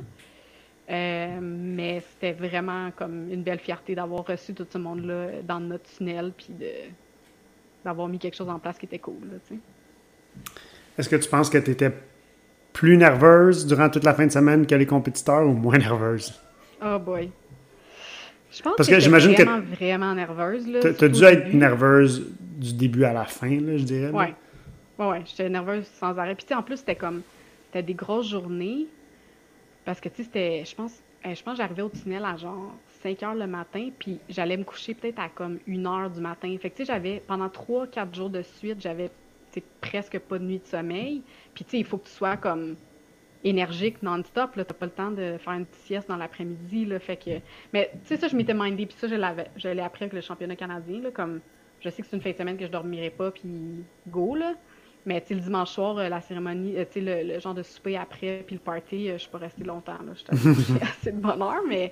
Euh, mais c'était vraiment comme une belle fierté d'avoir reçu tout ce monde-là dans notre tunnel puis d'avoir mis quelque chose en place qui était cool. Tu. Est-ce que tu penses que tu étais plus nerveuse durant toute la fin de semaine que les compétiteurs ou moins nerveuse? Oh boy. Je pense Parce que, que j'imagine que vraiment, vraiment nerveuse. t'as surtout dû être début. nerveuse du début à la fin, là, je dirais. là. Ouais. Ouais, j'étais nerveuse sans arrêt. Puis, tu sais, en plus, c'était comme. C'était des grosses journées. Parce que, tu sais, c'était. Je pense. eh, Je pense que j'arrivais au tunnel à genre 5 heures le matin. Puis, j'allais me coucher peut-être à comme 1 heure du matin. Fait que, tu sais, j'avais. Pendant 3-4 jours de suite, j'avais. presque pas de nuit de sommeil. Puis, tu sais, il faut que tu sois comme énergique non-stop, là, t'as pas le temps de faire une petite sieste dans l'après-midi, fait que... Mais, tu sais, ça, je m'étais mindé, puis ça, je l'ai appris avec le championnat canadien, là, comme, je sais que c'est une fin de semaine que je dormirai pas, puis go, là, mais, le dimanche soir, euh, la cérémonie, euh, tu sais, le, le genre de souper après, puis le party, euh, je suis pas restée longtemps, là, j'étais (laughs) assez de bonheur, mais,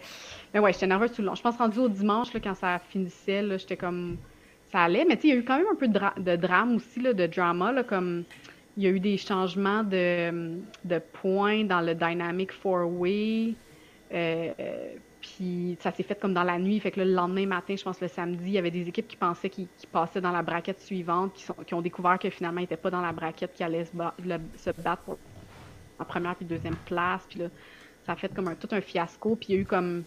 mais ouais, j'étais nerveuse tout le long. Je pense rendu au dimanche, là, quand ça finissait, j'étais comme... Ça allait, mais tu sais, il y a eu quand même un peu de, dra- de drame aussi, là, de drama, là, comme... Il y a eu des changements de, de points dans le Dynamic Four-Way. Euh, puis ça s'est fait comme dans la nuit. Fait que là, le lendemain matin, je pense le samedi, il y avait des équipes qui pensaient qu'ils passaient dans la braquette suivante, qui, sont, qui ont découvert que finalement, ils n'étaient pas dans la braquette, qui allaient se, ba- le- se battre pour en première puis deuxième place. Puis là, ça a fait comme un, tout un fiasco. Puis il y a eu comme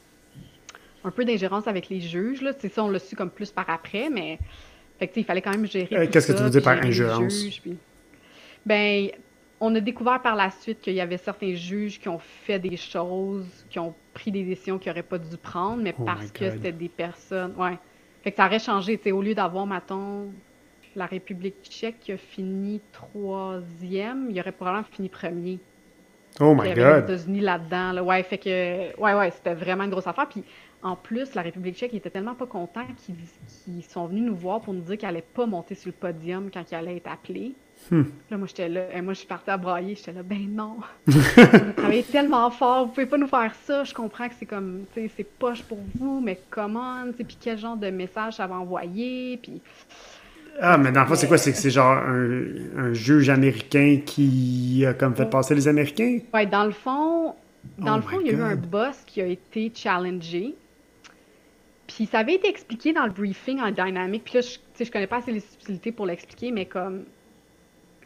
un peu d'ingérence avec les juges. Là. C'est ça, on l'a su comme plus par après, mais fait que, il fallait quand même gérer. Euh, qu'est-ce que tu veux dire par ingérence? juges, puis- Ben, on a découvert par la suite qu'il y avait certains juges qui ont fait des choses, qui ont pris des décisions qu'ils n'auraient pas dû prendre, mais Oh parce que God. c'était des personnes. Ouais. Fait que ça aurait changé. au lieu d'avoir, mettons, la République tchèque qui a fini troisième, il aurait probablement fini premier. Oh Il my y avait les God. États-Unis là-dedans. Là. Ouais, fait que, ouais, ouais, c'était vraiment une grosse affaire. Puis en plus, la République tchèque ils étaient tellement pas contents qu'ils qu'ils sont venus nous voir pour nous dire qu'elle allait pas monter sur le podium quand elle allait être appelée. Hmm. Là, moi, j'étais là. Et moi, je suis partie à brailler. J'étais là, ben non. (laughs) on a travaillé tellement fort. Vous pouvez pas nous faire ça. Je comprends que c'est comme, tu sais, c'est poche pour vous, mais comment, tu sais, puis quel genre de message ça va envoyer. Puis, Ah, mais dans le fond, c'est quoi? C'est que c'est genre un, un juge américain qui a comme fait passer les Américains? ouais, dans le fond, dans Oh le fond, il y a eu un boss qui a été challengé. Puis ça avait été expliqué dans le briefing en dynamique. Puis là, je, je connais pas assez les subtilités pour l'expliquer, mais comme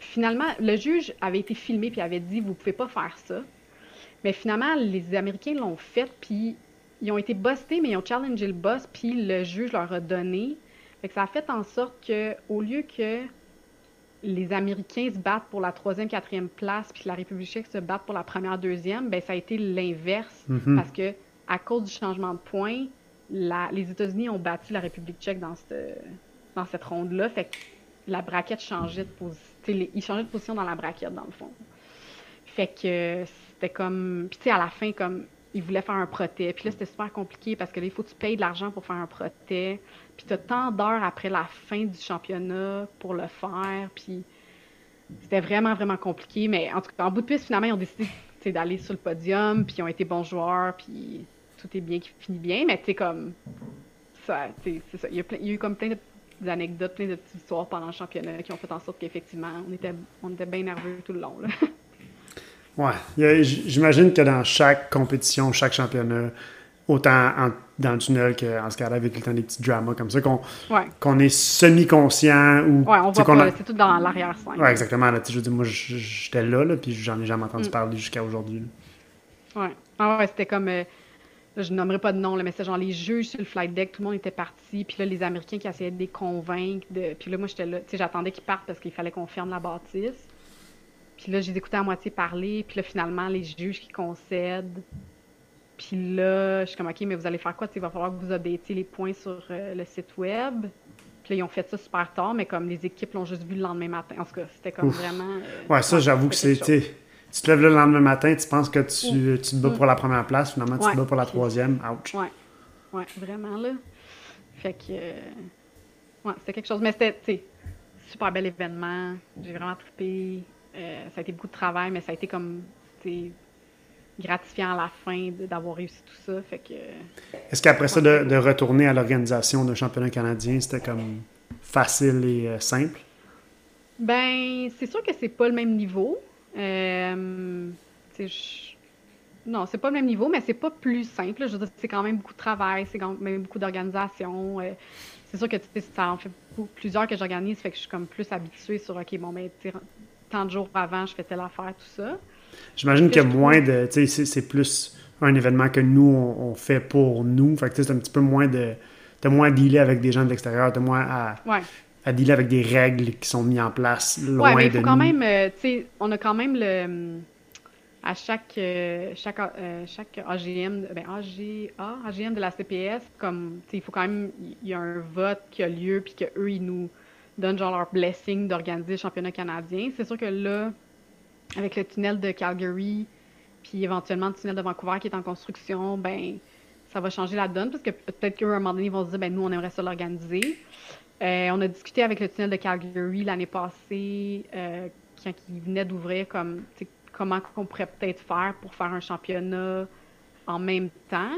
finalement, le juge avait été filmé puis avait dit vous pouvez pas faire ça. Mais finalement, les Américains l'ont fait puis ils ont été bustés, mais ils ont challengé le boss puis le juge leur a donné. Fait que ça a fait en sorte que au lieu que les Américains se battent pour la troisième, quatrième place, puis que la République tchèque se batte pour la première, deuxième, ben ça a été l'inverse Mhm. parce que à cause du changement de points, les États-Unis ont battu la République tchèque dans cette, dans cette ronde-là. Fait que la braquette changeait de position. Ils changeaient de position dans la braquette, dans le fond. Fait que c'était comme. Puis tu sais, à la fin, comme. ils voulaient faire un proté. Puis là, c'était super compliqué parce que là, il faut que tu payes de l'argent pour faire un proté. Puis tu as tant d'heures après la fin du championnat pour le faire. Puis c'était vraiment, vraiment compliqué. Mais en tout cas, en bout de piste, finalement, ils ont décidé d'aller sur le podium. Puis ils ont été bons joueurs. Puis tout est bien qui finit bien. Mais tu sais, comme. Ça, c'est ça. Il y, a il y a eu comme plein d'anecdotes, plein de petites histoires pendant le championnat qui ont fait en sorte qu'effectivement, on était, on était bien nerveux tout le long. Là. (laughs) Ouais. J'imagine que dans chaque compétition, chaque championnat, autant dans le tunnel qu'en ce cas-là, avec le temps des petits dramas comme ça, qu'on qu'on est semi-conscient ou. Ouais, on voit pas, c'est tout dans l'arrière-scène. Ouais, exactement. Là, je veux dire, moi, j'étais là, là, puis j'en ai jamais entendu mm. parler jusqu'à aujourd'hui. Ouais. Ah ouais, c'était comme. Euh, je nommerai pas de nom, là, mais c'est genre les juges sur le flight deck, tout le monde était parti, puis là, les Américains qui essayaient de les convaincre. De... Puis là, moi, j'étais là, tu sais, j'attendais qu'ils partent parce qu'il fallait qu'on ferme la bâtisse. Puis là, j'ai écouté à moitié parler. Puis là, finalement, les juges qui concèdent. Puis là, je suis comme, OK, mais vous allez faire quoi? il va falloir que vous updatez les points sur euh, le site web. Puis là, ils ont fait ça super tard, mais comme les équipes l'ont juste vu le lendemain matin. En tout cas, c'était comme vraiment. Euh, ouais, ça, j'avoue que c'est. Tu te lèves le lendemain matin, tu penses que tu, tu te bats pour la première place, finalement, tu te bats pour la troisième. Ouch. Ouais. Ouais, vraiment, là. Fait que. Euh, ouais, c'était quelque chose. Mais c'était, tu sais, super bel événement. J'ai vraiment trippé. Euh, ça a été beaucoup de travail, mais ça a été comme gratifiant à la fin d'avoir réussi tout ça. Fait que. Est-ce qu'après ça, de, retourner à l'organisation d'un championnat canadien, c'était comme facile et euh, simple? Ben, c'est sûr que c'est pas le même niveau. Euh, Non, c'est pas le même niveau, mais c'est pas plus simple. Je veux dire, c'est quand même beaucoup de travail, c'est quand même beaucoup d'organisation. Euh, c'est sûr que ça en fait plusieurs que j'organise, fait que je suis comme plus habituée sur OK, bon, ben, tant de jours avant, je fais telle affaire, tout ça. J'imagine a moins de. Tu sais, c'est plus un événement que nous, on, fait pour nous. Fait que c'est un petit peu moins de. T'as moins à dealer avec des gens de l'extérieur, t'as moins à. À dealer avec des règles qui sont mises en place loin ouais, mais il faut quand même, euh, tu sais, on a quand même le, à chaque, euh, chaque, euh, chaque AGM, ben AGA, AGM de la CPS, comme, tu sais, il faut quand même, il y a un vote qui a lieu, puis qu'eux, ils nous donnent genre leur blessing d'organiser le championnat canadien. C'est sûr que là, avec le tunnel de Calgary, puis éventuellement le tunnel de Vancouver qui est en construction, ben ça va changer la donne parce que peut-être qu'à un moment donné, ils vont se dire, ben nous, on aimerait ça l'organiser. Euh, on a discuté avec le tunnel de Calgary l'année passée, euh, quand il venait d'ouvrir, comme comment on pourrait peut-être faire pour faire un championnat en même temps.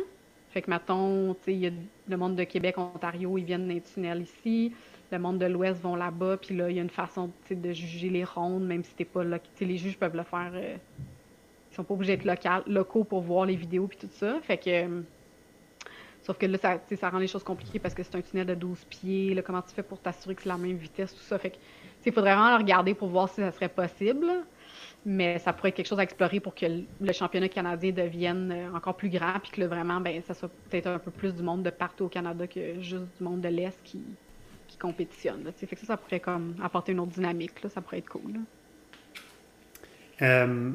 Fait que, mettons, il y a le monde de Québec, Ontario, ils viennent dans les tunnels ici le monde de l'Ouest vont là-bas, puis là, il y a une façon de juger les rondes, même si t'es pas là. Les juges peuvent le faire. Euh, ils sont pas obligés d'être locaux pour voir les vidéos puis tout ça. Fait que. Sauf que là, ça, ça rend les choses compliquées parce que c'est un tunnel de 12 pieds. Là, comment tu fais pour t'assurer que c'est la même vitesse, tout ça? Fait que. Il faudrait vraiment le regarder pour voir si ça serait possible. Mais ça pourrait être quelque chose à explorer pour que le championnat canadien devienne euh, encore plus grand, puis que vraiment, ben, ça soit peut-être un peu plus du monde de partout au Canada que juste du monde de l'Est qui, compétitionne. Là, fait que ça, ça pourrait comme apporter une autre dynamique. Là, ça pourrait être cool. Euh,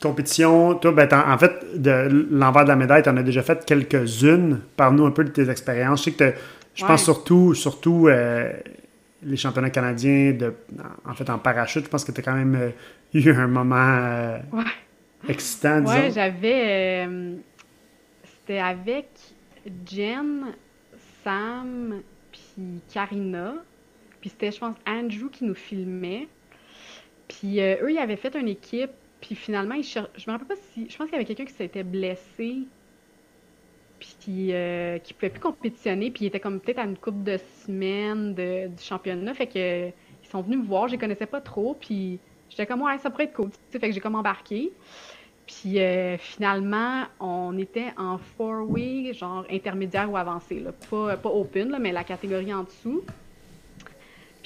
compétition, toi, ben, en fait, de l'envers de la médaille, tu en as déjà fait quelques-unes. Parle-nous un peu de tes expériences. Je sais que je pense surtout, surtout euh, les championnats canadiens, de, en fait, en parachute. Je pense que tu as quand même euh, eu un moment excitant, disons. Ouais, j'avais. C'était avec Jen, Sam, puis Karina. Puis c'était, je pense, Andrew qui nous filmait. Puis euh, eux, ils avaient fait une équipe. Puis finalement, ils je me rappelle pas si. Je pense qu'il y avait quelqu'un qui s'était blessé. Puis qui euh, qui pouvait plus compétitionner. Puis il était comme peut-être à une coupe de semaines de, du championnat. Fait que ils sont venus me voir. Je les connaissais pas trop. Puis j'étais comme, ouais, ça pourrait être cool. Fait que j'ai comme embarqué. Puis euh, finalement, on était en four-way, genre intermédiaire ou avancé. Pas, pas open, là, mais la catégorie en dessous.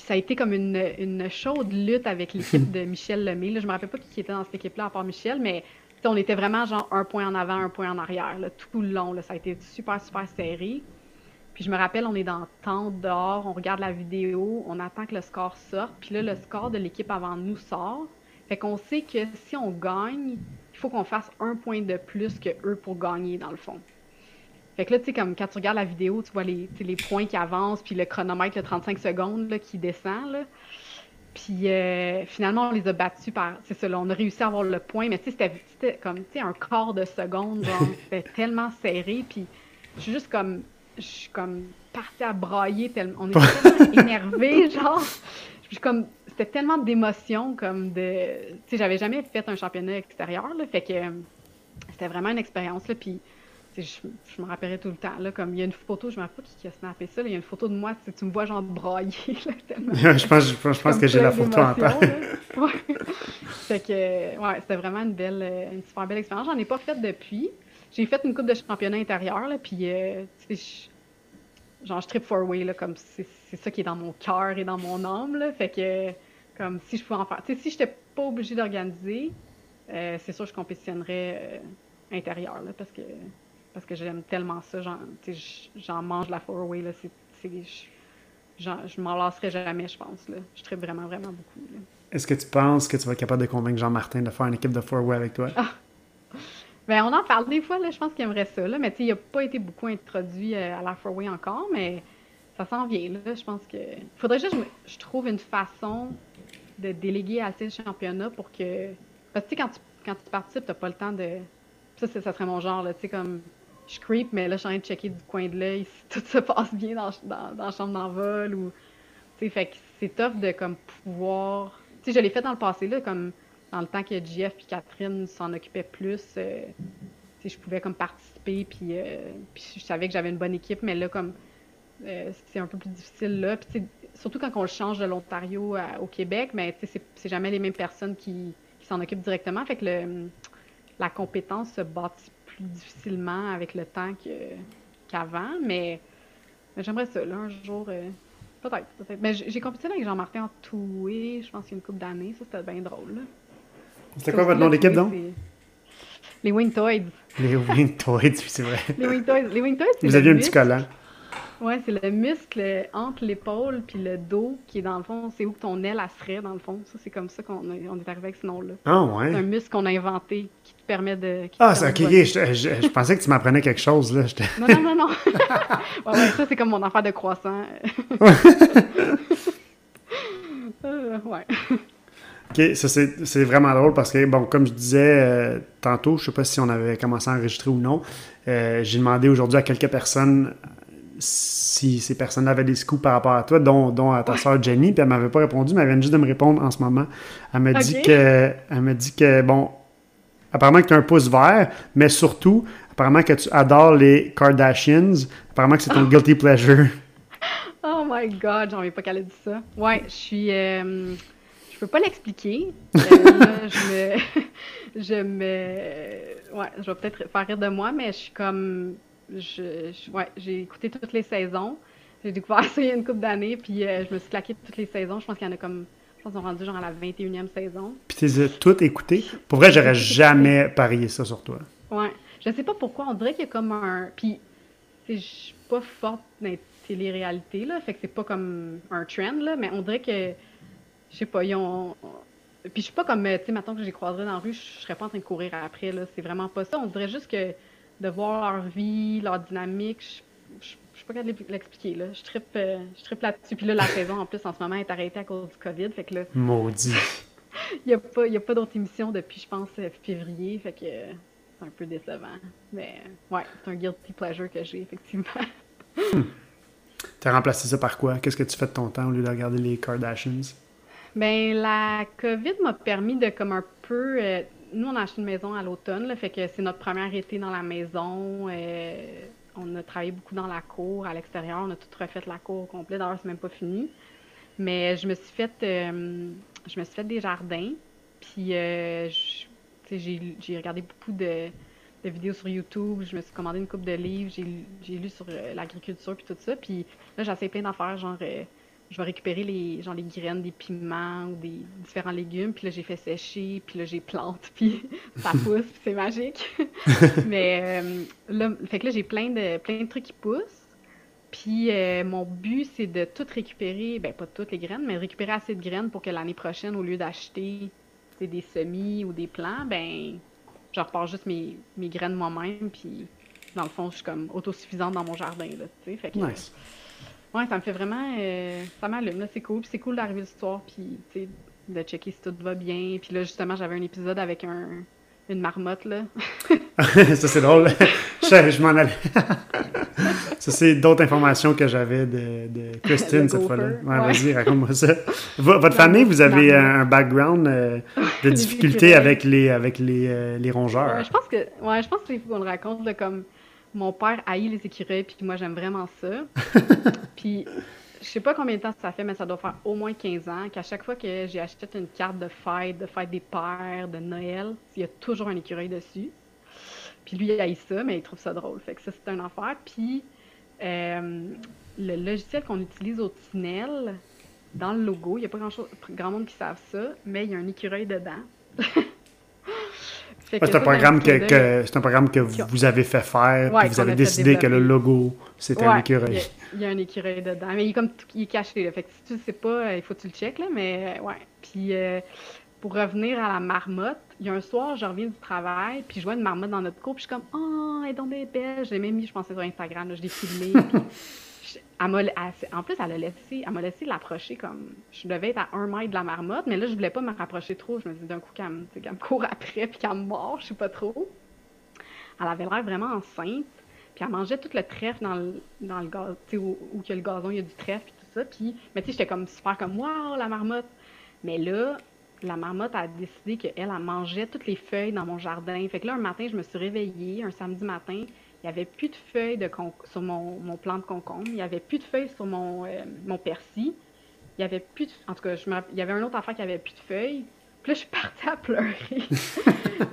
Ça a été comme une, chaude lutte avec l'équipe de Michel Lemay. Je me rappelle pas qui était dans cette équipe-là, à part Michel, mais on était vraiment genre un point en avant, un point en arrière, tout le long. Ça a été super, super serré. Puis je me rappelle, on est dans le temps dehors, on regarde la vidéo, on attend que le score sorte. Puis là, le score de l'équipe avant nous sort. Fait qu'on sait que si on gagne, il faut qu'on fasse un point de plus que eux pour gagner, dans le fond. Fait que là, tu sais, comme quand tu regardes la vidéo, tu vois les, les points qui avancent, puis le chronomètre, le 35 secondes, là, qui descend, là. Puis euh, finalement, on les a battus par. C'est ça, là, on a réussi à avoir le point, mais tu sais, c'était comme tu sais, un quart de seconde, genre, (laughs) c'était tellement serré. Puis je suis juste comme. Je suis comme partie à brailler tellement. On était (laughs) tellement énervés, genre. Je comme. C'était tellement d'émotions, comme de. Tu sais, j'avais jamais fait un championnat extérieur, là. Fait que c'était vraiment une expérience, là. Puis je, me rappellerai tout le temps. Là, comme il y a une photo, je me rappelle pas qui a snappé ça. il y a une photo de moi, tu me vois genre brailler. (laughs) (laughs) je pense, je, pense que j'ai la photo en tête. (laughs) ouais. fait que, ouais, c'était vraiment une belle, une super belle expérience. J'en ai pas faite depuis. J'ai fait une coupe de championnat intérieur, là, puis euh, tu sais, genre je trip four way, là, comme c'est ça qui est dans mon cœur et dans mon âme, là. Fait que, comme si je pouvais en faire. Tu sais, si j'étais pas obligée d'organiser, euh, c'est sûr que je compétitionnerais euh, intérieur, là, parce que parce que j'aime tellement ça. J'en mange la four-way. Je m'en lasserai jamais, je pense. Là. Je traite vraiment, vraiment beaucoup. Est-ce que tu penses que tu vas être capable de convaincre Jean-Martin de faire une équipe de four-way avec toi? Ah! Ben, on en parle des fois, là, je pense qu'il aimerait ça. Là, mais il n'a pas été beaucoup introduit euh, à la four-way encore, mais ça s'en vient. Là, je pense que. faudrait juste que je, trouve une façon de déléguer assez le championnat pour que. Parce que quand tu, quand tu participes, tu n'as pas le temps de. Ça, ça serait mon genre, là, tu sais, comme je creep, mais là, je suis en train de checker du coin de l'œil si tout se passe bien dans, dans, la chambre d'envol ou. Tu sais, fait que c'est tough de comme pouvoir. Tu sais, je l'ai fait dans le passé, là, comme dans le temps que Jeff et Catherine s'en occupaient plus. Euh, je pouvais comme participer, puis, euh, puis je savais que j'avais une bonne équipe, mais là, comme. Euh, c'est un peu plus difficile là. Puis, surtout quand on change de l'Ontario au Québec, mais c'est jamais les mêmes personnes qui, qui s'en occupent directement. Fait que la compétence se bâtit plus difficilement avec le temps qu'avant, mais, j'aimerais ça, là, un jour. Euh, peut-être, peut-être. Mais j'ai compétitionné avec Jean-Martin en Toué, je pense qu'il y a une couple d'années. Ça, c'était bien drôle. C'était quoi votre nom d'équipe, donc? Les Wingtoids. Les Wingtoids, (laughs) c'est vrai. les Wingtoids, les Wingtoids Vous aviez un petit collant. Ouais, c'est le muscle entre l'épaule puis le dos qui est dans le fond, c'est où que ton aile a serait dans le fond. Ça, c'est comme ça qu'on on est arrivé avec ce nom-là. Ah ouais. C'est un muscle qu'on a inventé qui te permet de. ah, c'est ok, je, je, pensais que tu m'apprenais quelque chose là. non, non, non, non. (laughs) (laughs) ouais, ça c'est comme mon affaire de croissant. (laughs) euh, ouais. OK, ça c'est vraiment drôle parce que, bon, comme je disais euh, tantôt, je sais pas si on avait commencé à enregistrer ou non, euh, j'ai demandé aujourd'hui à quelques personnes si ces personnes avaient des scoops par rapport à toi, dont, dont à ta soeur Jenny, puis elle m'avait pas répondu, mais elle vient juste de me répondre en ce moment. Elle m'a dit que, elle m'a dit que, bon, apparemment que tu as un pouce vert, mais surtout, apparemment que tu adores les Kardashians, apparemment que c'est ton guilty pleasure. (laughs) Oh my god, j'en ai pas qu'elle ait dit ça. Ouais, je suis. Euh, je peux pas l'expliquer. Euh, (laughs) je me. (laughs) je me. Ouais, je vais peut-être faire rire de moi, mais je suis comme je, ouais, j'ai écouté toutes les saisons. J'ai découvert (laughs) ça il y a une couple d'années, puis euh, je me suis claqué toutes les saisons. Je pense qu'il y en a comme. Je pense qu'on est rendu genre à la 21e saison. Puis tu les as toutes écoutées? Pour vrai, j'aurais jamais parié ça sur toi. Ouais. Je sais pas pourquoi. On dirait qu'il y a comme un. Puis, je suis pas forte dans les télé-réalité, là. Fait que c'est pas comme un trend, là. Mais on dirait que. Je sais pas, ils ont. Puis je suis pas comme, tu sais, maintenant que j'ai croisé dans la rue, je serais pas en train de courir après, là. C'est vraiment pas ça. On dirait juste que de voir leur vie, leur dynamique. Je, je, suis pas capable de l'expliquer. Là. Je tripe, euh, je là-dessus. Puis là, la saison, en plus, en ce moment, est arrêtée à cause du COVID. Fait que là. Maudit. (laughs) Il n'y a pas, y a pas d'autres émissions depuis, je pense, euh, février. Fait que c'est un peu décevant. Mais ouais, c'est un guilty pleasure que j'ai, effectivement. hmm. (laughs) T'as remplacé ça par quoi? Qu'est-ce que tu fais de ton temps au lieu de regarder les Kardashians? Ben, la COVID m'a permis de, comme un peu. Euh, nous, on a acheté une maison à l'automne, fait que c'est notre première été dans la maison. Euh, on a travaillé beaucoup dans la cour, à l'extérieur. On a tout refait la cour au complet. D'ailleurs, c'est même pas fini. Mais je me suis fait, euh, je me suis des jardins. Puis, euh, j'ai regardé beaucoup de, vidéos sur YouTube. Je me suis commandé une coupe de livres. J'ai lu sur l'agriculture puis tout ça. Puis là, j'ai essayé plein d'affaires, genre je vais récupérer les, genre, les graines des piments ou des différents légumes, puis là, j'ai fait sécher, puis là, j'ai plante, (laughs) puis ça pousse, puis c'est magique. (laughs) Mais euh, là, fait que là, j'ai plein de, plein de trucs qui poussent. Puis euh, mon but, c'est de tout récupérer, ben pas toutes les graines, mais récupérer assez de graines pour que l'année prochaine, au lieu d'acheter des semis ou des plants, ben je repars juste mes, mes graines moi-même, puis dans le fond, je suis comme autosuffisante dans mon jardin, là, tu sais. Fait que, nice. Ouais, ça me fait vraiment. Euh, ça m'allume, là, c'est cool. Puis c'est cool d'arriver le soir, puis, tu sais, de checker si tout va bien. Puis là, justement, j'avais un épisode avec un, une marmotte, là. (laughs) ça, c'est drôle. (laughs) je, je m'en allais. (laughs) ça, c'est d'autres informations que j'avais de, de Christine cette fois-là. Ouais, vas-y, raconte-moi ça. votre famille, vous avez un background euh, de difficulté avec les, avec les, euh, les rongeurs. Ouais, je pense que, ouais, je pense qu'il faut qu'on le raconte, là, comme mon père haït les écureuils, puis moi, j'aime vraiment ça. (laughs) puis je sais pas combien de temps ça fait, mais ça doit faire au moins 15 ans qu'à chaque fois que j'ai acheté une carte de fête, de fête des pères, de Noël, il y a toujours un écureuil dessus. Puis lui, il haït ça, mais il trouve ça drôle. Fait que ça, c'est un affaire. Puis euh, le logiciel qu'on utilise au tunnel, dans le logo, il n'y a pas grand, chose, grand monde qui savent ça, mais il y a un écureuil dedans. (laughs) c'est un, programme que, c'est un programme que vous avez fait faire, puis vous avez décidé que le logo, c'était un écureuil. Il y, a, un écureuil dedans, mais il est comme il est caché. Fait que si tu le sais pas, euh, il faut que tu le checkes, là, mais ouais. Puis euh, pour revenir à la marmotte, il y a un soir, je reviens du travail, puis je vois une marmotte dans notre cour, puis je suis comme « Oh, elle est donc belle! » J'ai même mis, je pensais sur Instagram, là, je l'ai (laughs) en plus, elle a laissé, elle m'a laissé l'approcher comme. Je devais être à un mètre de la marmotte, mais là, je voulais pas me rapprocher trop. Je me dis d'un coup qu'elle me, court après puis qu'elle me mord, je sais pas trop. Elle avait l'air vraiment enceinte. Puis elle mangeait tout le trèfle dans le, dans le où, a le gazon, il y a du trèfle puis tout ça. Puis, mais tu sais, j'étais comme super comme, waouh, la marmotte. Mais là, la marmotte a décidé qu'elle, elle mangeait toutes les feuilles dans mon jardin. Fait que là, un matin, je me suis réveillée, un samedi matin, il n'y avait plus de feuilles de sur mon, mon, plant de concombre. Il n'y avait plus de feuilles sur mon, euh, mon persil. Il y avait plus de... En tout cas, je il y avait un autre affaire qui avait plus de feuilles. Puis là, je suis partie à pleurer. (laughs)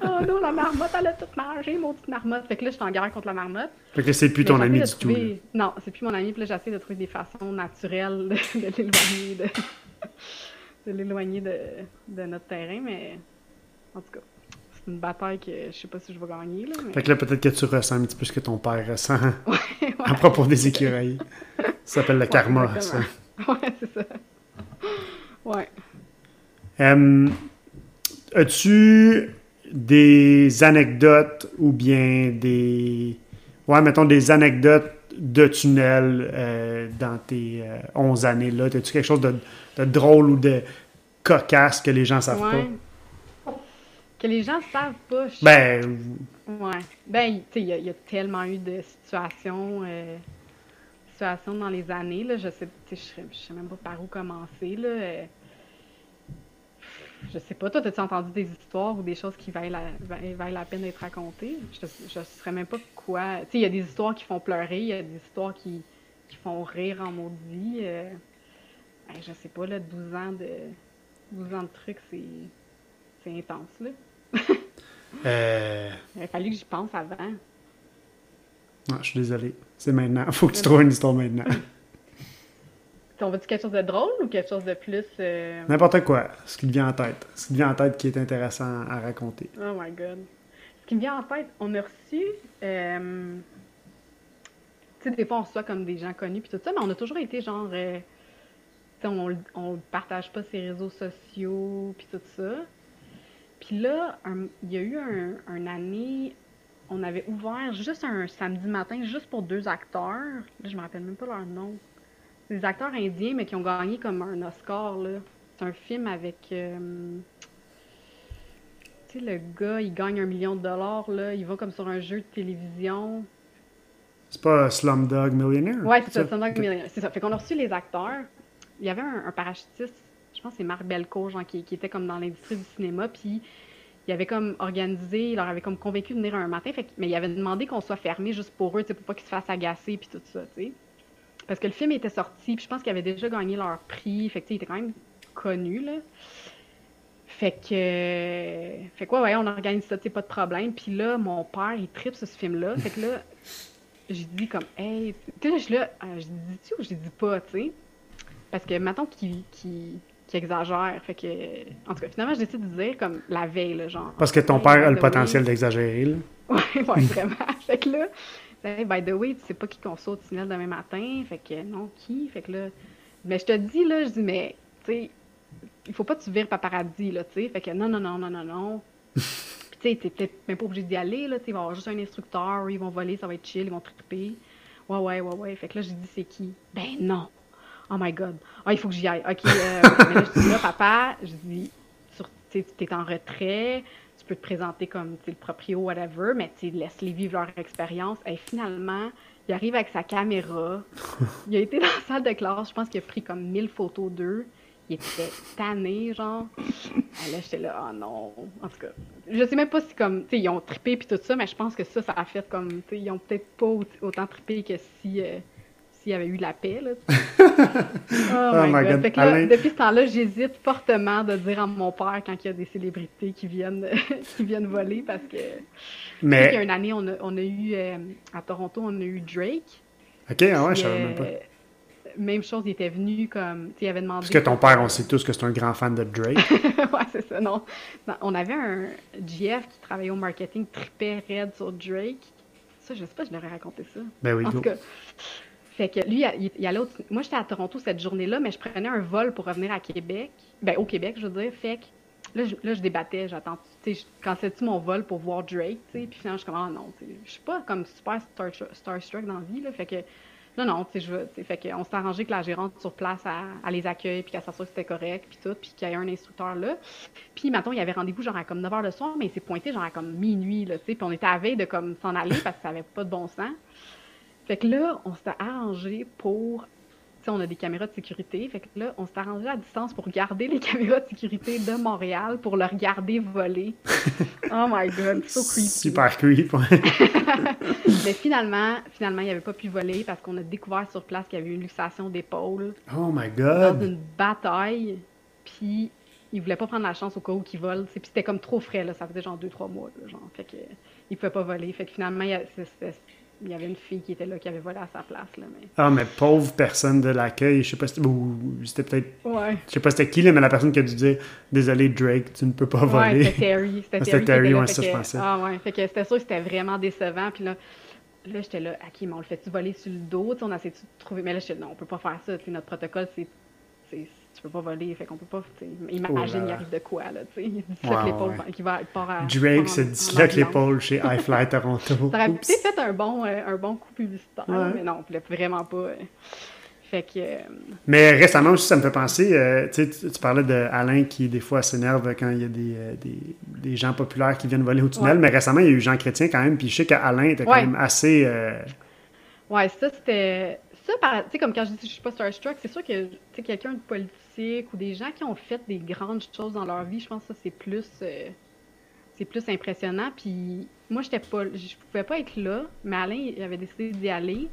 oh non, la marmotte, elle a tout mangé, mon petite marmotte. Fait que là, je suis en guerre contre la marmotte. Fait que c'est plus ton ami du tout. Non, c'est plus mon ami. Puis là, j'essaie de trouver des façons naturelles de, l'éloigner de, (laughs) de l'éloigner de, de notre terrain. Mais en tout cas, c'est une bataille que je sais pas si je vais gagner. Là, Fait que là, peut-être que tu ressens un petit peu ce que ton père ressent (laughs) à propos des écureuils. Ça s'appelle le karma, ça. (laughs) Ouais, c'est ça. Ouais. As-tu des anecdotes ou bien des. Ouais, mettons des anecdotes de tunnel euh, dans tes 11 euh, années-là? As-tu quelque chose de, de, drôle ou de cocasse que les gens savent pas? Que les gens savent pas. Ben. Ouais. Ben, tu sais, il y, a tellement eu de situations, euh, situations dans les années, là. Je sais, je sais, sais même pas par où commencer, là. Euh, je sais pas, toi, as-tu entendu des histoires ou des choses qui valent la, la peine d'être racontées? Je, je saurais même pas quoi. Tu sais, il y a des histoires qui font pleurer, il y a des histoires qui, qui font rire en maudit. Euh, ben, je sais pas, là, 12 ans de, 12 ans de trucs, c'est, c'est intense, là. Euh, Il a fallu que j'y pense avant. Non, je suis désolé. C'est maintenant. Il faut que tu trouves une histoire maintenant. (laughs) On va-tu quelque chose de drôle ou quelque chose de plus. Euh, N'importe quoi. Ce qui te vient en tête. Ce qui te vient en tête qui est intéressant à raconter. Oh my god. Ce qui me vient en tête, on a reçu. Euh... Tu sais, des fois, on reçoit comme des gens connus puis tout ça, mais on a toujours été genre. Euh... On, on partage pas ses réseaux sociaux puis tout ça. Puis là, il y a eu un, un, année, on avait ouvert juste un samedi matin, juste pour deux acteurs. Là, je me rappelle même pas leur nom. Des acteurs indiens, mais qui ont gagné comme un Oscar, là. C'est un film avec... Euh, tu sais, le gars, il gagne un million de dollars, là. Il va comme sur un jeu de télévision. C'est pas Slumdog Millionaire? Ouais, c'est ça, Slumdog Millionaire. C'est ça. Fait qu'on a reçu les acteurs. Il y avait un, un parachutiste je pense que c'est Marc Belcourt, genre, qui, était comme dans l'industrie du cinéma, puis il avait comme organisé, il leur avait comme convaincu de venir un matin, fait, mais il avait demandé qu'on soit fermé juste pour eux, pour pas qu'ils se fassent agacer, puis tout ça, tu sais. Parce que le film était sorti, puis je pense qu'ils avaient déjà gagné leur prix, fait que, il était quand même connu, là. Fait que, fait quoi, ouais, on organise ça, pas de problème. Puis là, mon père, il tripe sur ce film-là. Fait que là, (laughs) j'ai dit comme, hey, tu sais, je là, euh, je dis-tu ou je dis pas, tu sais? Parce que, maintenant qu'il qui exagère. Fait que, en tout cas, finalement, je décide de dire comme la veille, là, genre. Parce que ton père a le potentiel d'exagérer, là. (laughs) Ouais, ouais, (laughs) vraiment. fait que là, by the way, tu sais pas qui qu'on saute au tunnel demain matin. Fait que, non, qui? Fait que là, mais je te dis, là, je dis, mais, tu sais, il faut pas que tu vires paparazzi, là, tu sais. Fait que, non, non, non, non, non, non. (laughs) Puis, tu sais, t'es peut-être même pas obligé d'y aller, là, tu sais, il va y avoir juste un instructeur, ils vont voler, ça va être chill, ils vont triper. Ouais, ouais, ouais, ouais. Fait que là, j'ai dit, c'est qui? Ben non. Oh my God. Ah, il faut que j'y aille. OK. Euh, (laughs) mais là, je dis, là, papa, je dis, tu es en retrait, tu peux te présenter comme le proprio, whatever, mais tu laisse-les vivre leur expérience. Et finalement, il arrive avec sa caméra. il a été dans la salle de classe. Je pense qu'il a pris comme 1000 photos d'eux. Il était tanné, genre. Et là, j'étais là, oh non. En tout cas, je sais même pas si, comme, tu sais, ils ont trippé puis tout ça, mais je pense que ça, ça a fait comme, tu sais, ils ont peut-être pas autant trippé que si. Euh, s'il y avait eu la paix. Là, (laughs) oh, my God. Là, depuis ce temps-là, j'hésite fortement de dire à mon père quand il y a des célébrités qui viennent, (laughs) qui viennent voler parce que. Mais. Il y a une année, on a, on a eu. Euh, à Toronto, on a eu Drake. Ok, ah ouais, je savais même pas. Euh, même chose, il était venu comme. Il avait demandé. Parce que ton père, on sait tous que c'est un grand fan de Drake. (laughs) ouais, c'est ça, non. On avait un GF qui travaillait au marketing, tripait raide sur Drake. Ça, je sais pas, je leur ai raconté ça. Ben oui, En tout cas. Fait que lui, il, il allait Moi, j'étais à Toronto cette journée-là, mais je prenais un vol pour revenir à Québec. Ben, au Québec, je veux dire. Fait que là, je, là, je débattais. J'attends. Tu sais, quand tu mon vol pour voir Drake, tu sais? Puis finalement, je suis comme, ah non, je suis pas comme super star, starstruck dans la vie, là. Fait que non, non, tu sais, je veux. Fait qu'on s'est arrangé que la gérante sur place, à, les accueille, puis qu'elle s'assure que c'était correct, puis tout, puis qu'il y ait un instructeur là. Puis, maintenant, il y avait rendez-vous genre à comme 9 h le soir, mais il s'est pointé genre à comme minuit, là, tu sais? Puis on était à veille de comme s'en aller parce que ça avait pas de bon sens. Fait que là, on s'est arrangé pour. Tu sais, on a des caméras de sécurité. Fait que là, on s'est arrangé à distance pour garder les (laughs) caméras de sécurité de Montréal pour le regarder voler. (laughs) oh my god, so creepy. Super creepy. (laughs) Mais finalement, finalement, il n'avait pas pu voler parce qu'on a découvert sur place qu'il y avait une luxation d'épaule. Oh my god. Dans une bataille. Puis il voulait pas prendre la chance au cas où qu'il vole. Puis c'était comme trop frais, là. Ça faisait genre 2-3 mois, genre. Fait que il pouvait pas voler. Fait que finalement, c'était il y avait une fille qui était là qui avait volé à sa place. Là, mais... Ah, mais pauvre personne de l'accueil, je sais pas si c'était peut-être. Ouais. Je sais pas c'était qui, là, mais la personne qui a dû dire Désolé, Drake, tu ne peux pas voler. Ouais, c'était Terry. C'était Terry, Terry ouais, ça, je pensais. Ah, ouais. Fait que c'était sûr que c'était vraiment décevant. Puis là, là j'étais là, OK, mais on le fait-tu voler sur le dos? on a essayé de trouver. Mais là, j'étais non, on peut pas faire ça. notre protocole, c'est tu peux pas voler, fait qu'on peut pas. Imagine, il arrive de quoi, là, tu sais. Il disloque l'épaule qui va part à. Drake se disloque l'épaule chez iFly Toronto. (laughs) Ça aurait peut-être fait un bon, euh, un bon coup publicitaire, mais non, on vraiment pas. Euh, fait que. Euh, mais récemment aussi, ça me fait penser, tu, tu parlais d'Alain qui, des fois, s'énerve quand il y a des, des, des, gens populaires qui viennent voler au tunnel, mais récemment, il y a eu Jean Chrétien quand même, puis je sais qu'Alain était quand même assez. Ouais, ça, c'était. Ça, comme quand je dis que je suis pas starstruck, c'est sûr que, quelqu'un de politique ou des gens qui ont fait des grandes choses dans leur vie, je pense que c'est plus, euh, c'est plus impressionnant. Puis moi, j'étais pas, je pouvais pas être là, mais Alain, il avait décidé d'y aller.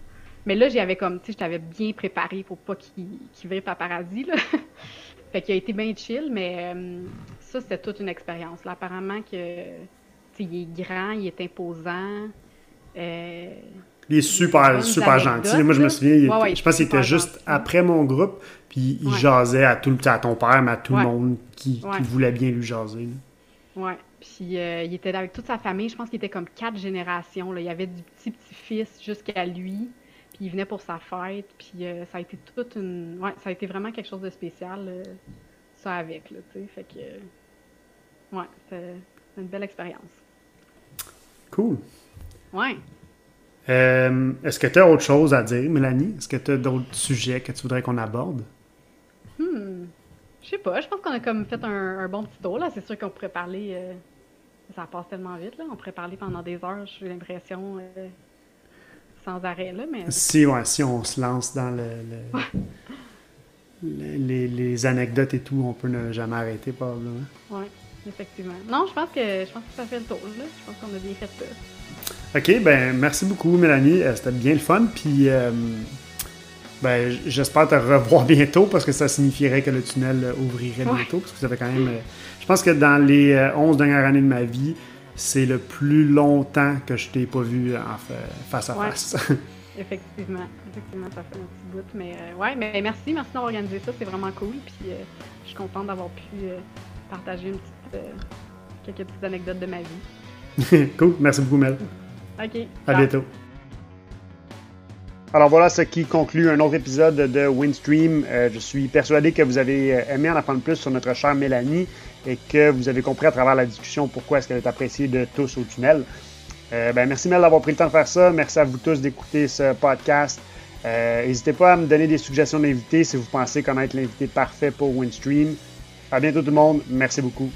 Mais là, j'avais comme, tu sais, je t'avais bien préparé pour pas qu'il qu vire paparazzi, là. (laughs) fait qu'il a été bien chill, mais euh, ça, c'était toute une expérience. Là, apparemment que, il est grand, il est imposant. Euh, il est super, super gentil. Moi, je me souviens, je pense qu'il était juste après mon groupe, puis il jasait à, tout, à ton père, mais à tout le monde qui, voulait bien lui jaser. Oui, puis euh, il était là avec toute sa famille. Je pense qu'il était comme quatre générations. Là. Il y avait du petit-petit-fils jusqu'à lui, puis il venait pour sa fête, puis euh, ça a été toute une... Ouais, ça a été vraiment quelque chose de spécial, euh, ça avec, là, tu sais. Fait que... ouais, c'est une belle expérience. Cool. Ouais. Euh, est-ce que tu as autre chose à dire, Mélanie? Est-ce que tu as d'autres sujets que tu voudrais qu'on aborde? Hmm. Je sais pas. Je pense qu'on a comme fait un, bon petit tour. Là. C'est sûr qu'on pourrait parler. Euh, ça passe tellement vite. Là. On pourrait parler pendant des heures, j'ai l'impression, euh, sans arrêt. Là, mais... si, ouais, si on se lance dans le, les, les, anecdotes et tout, on peut ne jamais arrêter, probablement. Oui, effectivement. Non, je pense que je pense que ça fait le tour. Là. Je pense qu'on a bien fait ça. OK, ben merci beaucoup, Mélanie. Euh, c'était bien le fun. Puis, euh, ben, j'espère te revoir (laughs) bientôt parce que ça signifierait que le tunnel ouvrirait bientôt. Parce que ça fait quand même. Euh, je pense que dans les 11 dernières années de ma vie, c'est le plus longtemps que je t'ai pas vu en face à face. (laughs) Effectivement, effectivement, ça fait un petit bout. Mais ouais, mais merci, merci d'avoir organisé ça, c'est vraiment cool. Puis je suis contente d'avoir pu partager une petite, quelques petites anecdotes de ma vie. (laughs) cool, merci beaucoup, Mel. OK. À bientôt. Alors voilà ce qui conclut un autre épisode de Windstream. Euh, je suis persuadé que vous avez euh, aimé en apprendre plus sur notre chère Mélanie et que vous avez compris à travers la discussion pourquoi est-ce qu'elle est appréciée de tous au tunnel. ben, merci Mel d'avoir pris le temps de faire ça. Merci à vous tous d'écouter ce podcast. N'hésitez pas à me donner des suggestions d'invités si vous pensez connaître l'invité parfait pour Winstream. À bientôt tout le monde. Merci beaucoup.